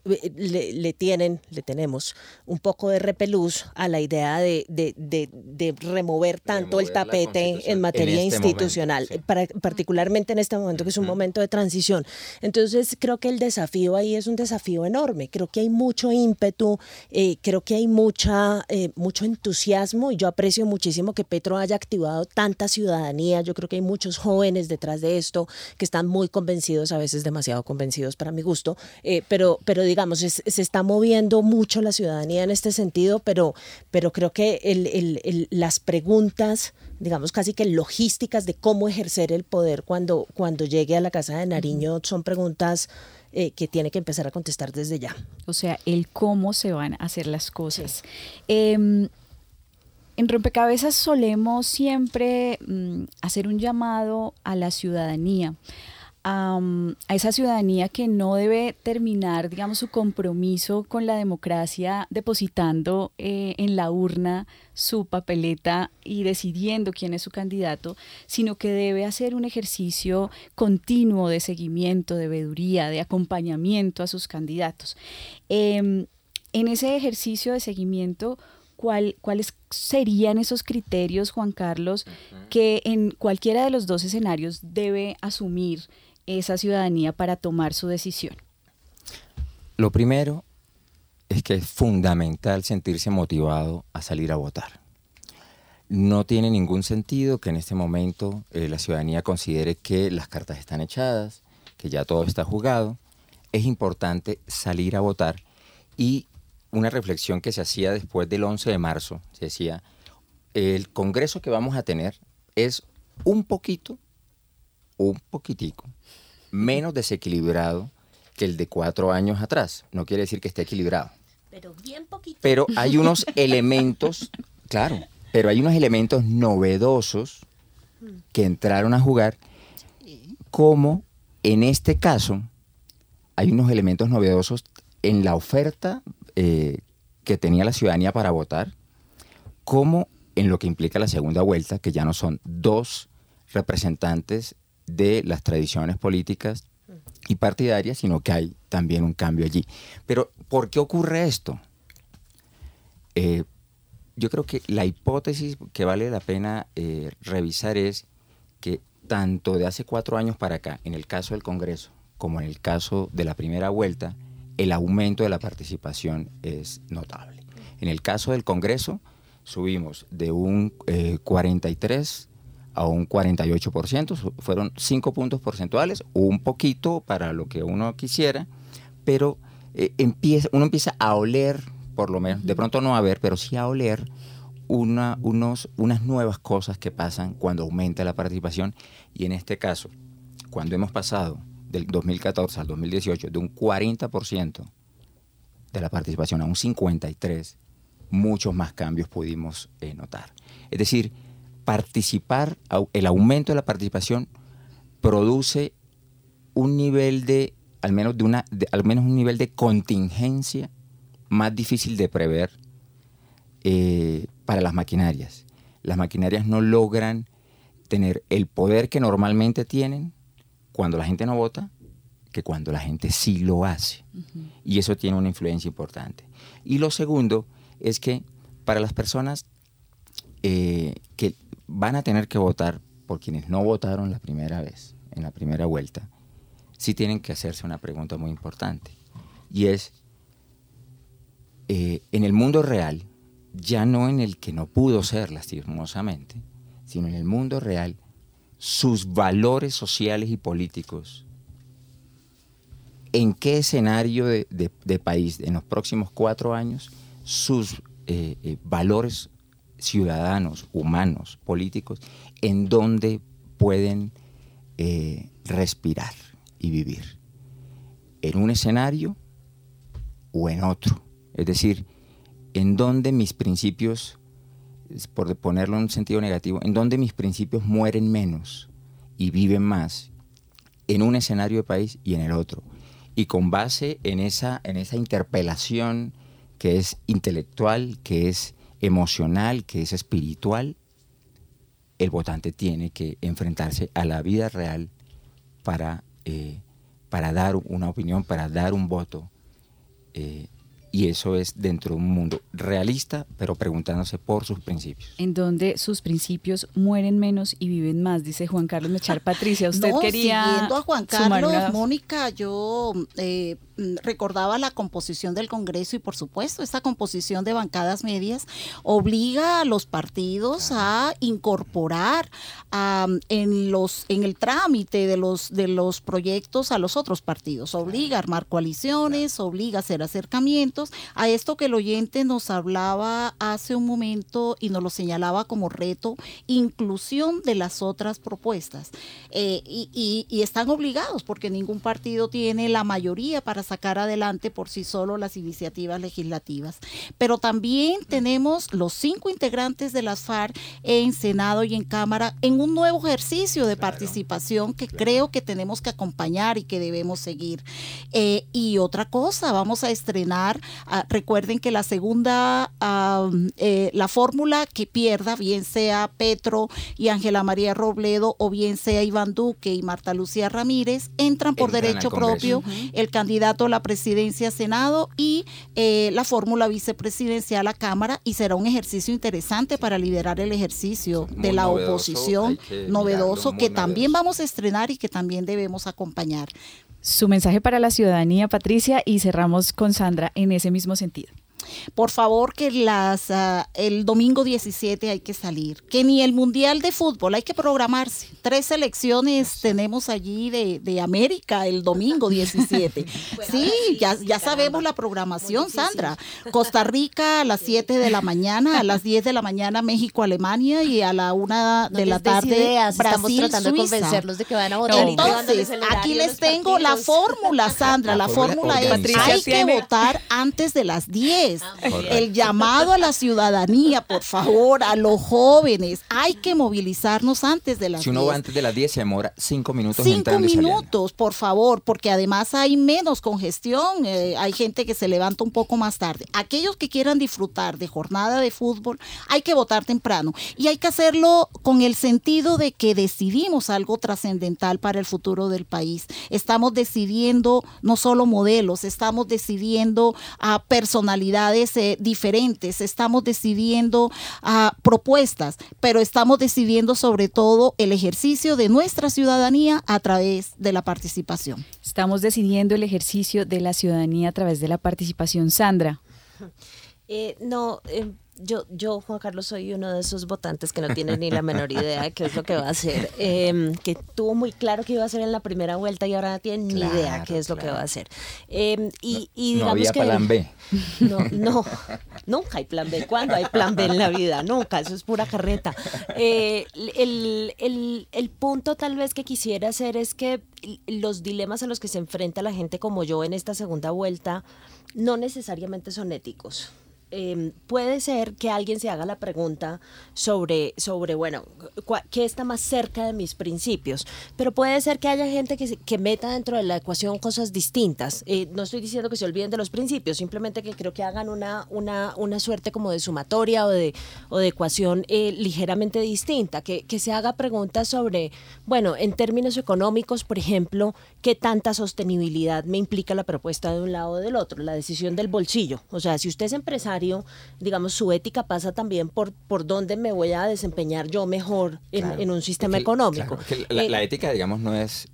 Speaker 16: le, tienen, le tenemos un poco de repelús a la idea de, de, remover tanto el tapete en materia este institucional, para, particularmente en este momento que es un momento de transición. Entonces creo que el desafío ahí es un desafío enorme, creo que hay mucho ímpetu, eh, creo que hay mucha, eh, mucho entusiasmo y yo aprecio muchísimo que Petro haya activado tanta ciudadanía, yo creo que hay muchos jóvenes detrás de esto que están muy convencidos, a veces demasiado convencidos para mi gusto, eh, pero pero digamos, se está moviendo mucho la ciudadanía en este sentido, pero, pero creo que el, las preguntas, digamos, casi que logísticas de cómo ejercer el poder cuando, cuando llegue a la Casa de Nariño son preguntas eh, que tiene que empezar a contestar desde ya.
Speaker 13: O sea, el cómo se van a hacer las cosas. Em, en Rompecabezas solemos siempre mm, hacer un llamado a la ciudadanía a, esa ciudadanía que no debe terminar, digamos, su compromiso con la democracia depositando eh, en la urna su papeleta y decidiendo quién es su candidato, sino que debe hacer un ejercicio continuo de seguimiento, de veeduría, de acompañamiento a sus candidatos. Em, en ese ejercicio de seguimiento, ¿cuál, ¿cuáles serían esos criterios, Juan Carlos, que en cualquiera de los dos escenarios debe asumir esa ciudadanía para tomar su decisión?
Speaker 17: Lo primero es que es fundamental sentirse motivado a salir a votar. No tiene ningún sentido que en este momento eh, la ciudadanía considere que las cartas están echadas, que ya todo está jugado. Es importante salir a votar y una reflexión que se hacía después del 11 de marzo, se decía, el Congreso que vamos a tener es un poquito, un poquitico, menos desequilibrado que el de cuatro años atrás. No quiere decir que esté equilibrado.
Speaker 16: Pero bien poquito.
Speaker 17: Pero hay unos elementos, claro, pero hay unos elementos novedosos que entraron a jugar, como en este caso hay unos elementos novedosos en la oferta eh, que tenía la ciudadanía para votar, como en lo que implica la segunda vuelta, que ya no son dos representantes de las tradiciones políticas y partidarias, sino que hay también un cambio allí. Pero, ¿por qué ocurre esto? Eh, yo creo que la hipótesis que vale la pena eh, revisar es que tanto de hace cuatro años para acá, en el caso del Congreso, como en el caso de la primera vuelta, el aumento de la participación es notable. En el caso del Congreso, subimos de un 43 eh, a un 48%, fueron 5 puntos porcentuales, un poquito para lo que uno quisiera, pero eh, empieza, uno empieza a oler, por lo menos, de pronto no a ver, pero sí a oler una, unos, unas nuevas cosas que pasan cuando aumenta la participación y en este caso, cuando hemos pasado del 2014 al 2018 de un 40% de la participación a un 53%, muchos más cambios pudimos eh, notar. Es decir, participar, el aumento de la participación produce un nivel de, al menos, de una, al menos un nivel de contingencia más difícil de prever eh, para las maquinarias. las maquinarias no logran tener el poder que normalmente tienen cuando la gente no vota que cuando la gente sí lo hace. Y eso tiene una influencia importante. Y lo segundo es que para las personas eh, que van a tener que votar por quienes no votaron la primera vez, en la primera vuelta, sí tienen que hacerse una pregunta muy importante. Y es, eh, en el mundo real, ya no en el que no pudo ser lastimosamente, sino en el mundo real, sus valores sociales y políticos, en qué escenario de, país en los próximos cuatro años sus eh, eh, valores ciudadanos, humanos, políticos, en dónde pueden eh, respirar y vivir. En un escenario o en otro. Es decir, en dónde mis principios, por ponerlo en un sentido negativo, en dónde mis principios mueren menos y viven más en un escenario de país y en el otro. Y con base en esa, en esa interpelación que es intelectual, que es emocional, que es espiritual, el votante tiene que enfrentarse a la vida real para, eh, para dar una opinión, para dar un voto. Eh, y eso es dentro de un mundo realista, pero preguntándose por sus principios.
Speaker 13: En donde sus principios mueren menos y viven más, dice Juan Carlos Mechar. Patricia, usted quería.
Speaker 15: Siguiendo a Juan Carlos, Mónica, yo eh, recordaba la composición del Congreso y por supuesto esta composición de bancadas medias obliga a los partidos a incorporar en los en el trámite de los de los proyectos a los otros partidos obliga a armar coaliciones obliga a hacer acercamientos a esto que el oyente nos hablaba hace un momento y nos lo señalaba como reto inclusión de las otras propuestas eh, y, y están obligados porque ningún partido tiene la mayoría para sacar adelante por sí solo las iniciativas legislativas. Pero también tenemos los cinco integrantes de las FARC en Senado y en Cámara en un nuevo ejercicio de participación que creo que tenemos que acompañar y que debemos seguir. Eh, y otra cosa, vamos a estrenar, ah, recuerden que la segunda, eh, la fórmula que pierda, bien sea Petro y Ángela María Robledo o bien sea Iván Duque y Marta Lucía Ramírez, entran por derecho propio el candidato la presidencia Senado y eh, la fórmula vicepresidencial a Cámara y será un ejercicio interesante para liderar el ejercicio de la oposición novedoso que también vamos a estrenar y que también debemos acompañar.
Speaker 13: Su mensaje para la ciudadanía, Patricia, y cerramos con Sandra en ese mismo sentido.
Speaker 15: Por favor, que las ah, el domingo 17 hay que salir. Que ni el Mundial de Fútbol, hay que programarse. Tres selecciones tenemos allí de, de América el domingo 17. sí, ya, ya sabemos la programación, Sandra. Costa Rica a las 7 de la mañana, a las 10 de la mañana México, Alemania y a la 1 de la tarde Brasil, tratando de convencerlos
Speaker 16: de que van a votar.
Speaker 15: Entonces, aquí les tengo la fórmula, Sandra. La fórmula es, hay que votar antes de las 10. Ah, el llamado a la ciudadanía, por favor, a los jóvenes. Hay que movilizarnos antes de las 10.
Speaker 17: Si uno va antes de las 10, se demora 5 minutos.
Speaker 15: 5 minutos, por favor, porque además hay menos congestión. Eh, hay gente que se levanta un poco más tarde. Aquellos que quieran disfrutar de jornada de fútbol, hay que votar temprano. Y hay que hacerlo con el sentido de que decidimos algo trascendental para el futuro del país. Estamos decidiendo no solo modelos, estamos decidiendo a eh, diferentes, estamos decidiendo ah, propuestas, pero estamos decidiendo sobre todo el ejercicio de nuestra ciudadanía a través de la participación.
Speaker 13: Estamos decidiendo el ejercicio de la ciudadanía a través de la participación. Sandra.
Speaker 16: Eh, no, eh, yo, yo, Juan Carlos, soy uno de esos votantes que no tiene ni la menor idea de qué es lo que va a hacer. Em, que tuvo muy claro que iba a hacer en la primera vuelta y ahora no tiene ni idea qué es lo que va a hacer. Em, y, y
Speaker 17: no, había plan B.
Speaker 16: No, no, nunca hay plan B. ¿Cuándo hay plan B en la vida? Nunca, eso es pura carreta. Eh, el, el, el punto tal vez que quisiera hacer es que los dilemas a los que se enfrenta la gente como yo en esta segunda vuelta no necesariamente son éticos em, puede ser que alguien se haga la pregunta sobre, sobre bueno, ¿qué está más cerca de mis principios? Pero puede ser que haya gente que, que meta dentro de la ecuación cosas distintas. Eh, no estoy diciendo que se olviden de los principios, simplemente que creo que hagan una, una, una suerte como de sumatoria o de, o de ecuación eh, ligeramente distinta, que, que se haga preguntas sobre, bueno, en términos económicos, por ejemplo, ¿qué tanta sostenibilidad me implica la propuesta de un lado o del otro? La decisión del bolsillo. O sea, si usted es empresario, digamos, su ética pasa también por, por dónde me voy a desempeñar yo mejor en, un sistema económico.
Speaker 17: la, la, eh, ética, digamos, no es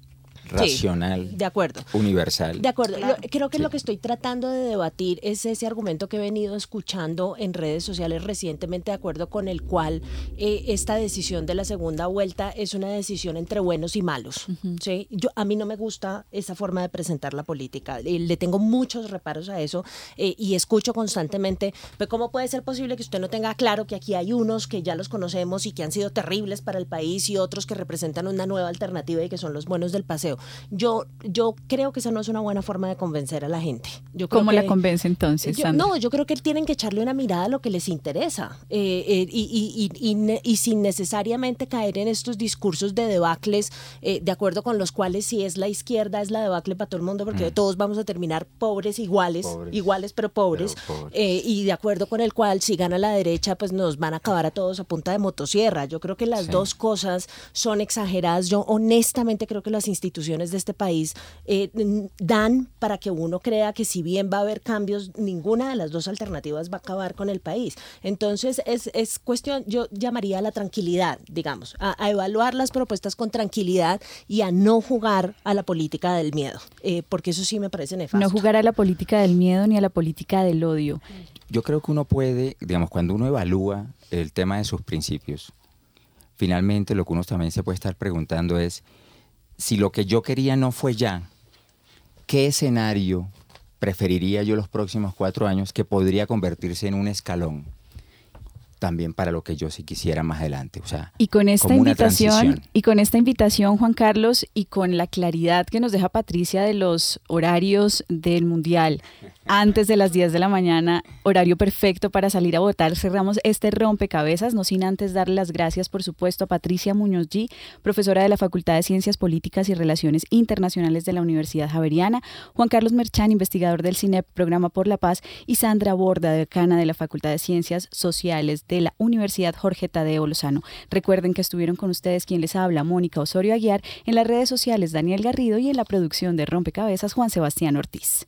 Speaker 17: racional,
Speaker 16: de acuerdo.
Speaker 17: universal.
Speaker 16: De acuerdo. creo que lo que estoy tratando de debatir es ese argumento que he venido escuchando en redes sociales recientemente, de acuerdo con el cual eh, esta decisión de la segunda vuelta es una decisión entre buenos y malos. ¿sí? Yo, a mí no me gusta esa forma de presentar la política. Le tengo muchos reparos a eso eh, y escucho constantemente, pero ¿cómo puede ser posible que usted no tenga claro que aquí hay unos que ya los conocemos y que han sido terribles para el país y otros que representan una nueva alternativa y que son los buenos del paseo? Yo, yo creo que esa no es una buena forma de convencer a la gente. Yo
Speaker 13: ¿Cómo la convence entonces?
Speaker 16: no, yo creo que tienen que echarle una mirada a lo que les interesa eh, eh, y, y, y, sin necesariamente caer en estos discursos de debacles, eh, de acuerdo con los cuales si es la izquierda es la debacle para todo el mundo, porque mm. todos vamos a terminar pobres iguales, iguales pero pobres, y de acuerdo con el cual si gana la derecha, pues nos van a acabar a todos a punta de motosierra. Yo creo que las dos cosas son exageradas. Yo honestamente creo que las instituciones de este país eh, dan para que uno crea que si bien va a haber cambios, ninguna de las dos alternativas va a acabar con el país. Entonces es, es cuestión, yo llamaría a la tranquilidad, digamos, a, evaluar las propuestas con tranquilidad y a no jugar a la política del miedo, eh, porque eso sí me parece nefasto.
Speaker 13: No jugar a la política del miedo ni a la política del odio.
Speaker 17: Yo creo que uno puede, digamos, cuando uno evalúa el tema de sus principios, finalmente lo que uno también se puede estar preguntando es, si lo que yo quería no fue ya, ¿qué escenario preferiría yo los próximos cuatro años que podría convertirse en un escalón? también para lo que yo sí quisiera más adelante. O sea,
Speaker 13: y con esta invitación, y con esta invitación, Juan Carlos, y con la claridad que nos deja Patricia de los horarios del Mundial, antes de las 10 de la mañana, horario perfecto para salir a votar. Cerramos este rompecabezas, no sin antes darle las gracias, por supuesto, a Patricia Muñoz G, profesora de la Facultad de Ciencias Políticas y Relaciones Internacionales de la Universidad Javeriana, Juan Carlos Merchán, investigador del CINEP, Programa por la Paz, y Sandra Borda, decana de la Facultad de Ciencias Sociales de la Universidad Jorge Tadeo Lozano. Recuerden que estuvieron con ustedes quien les habla, Mónica Osorio Aguiar, en las redes sociales Daniel Garrido y en la producción de Rompecabezas Juan Sebastián Ortiz.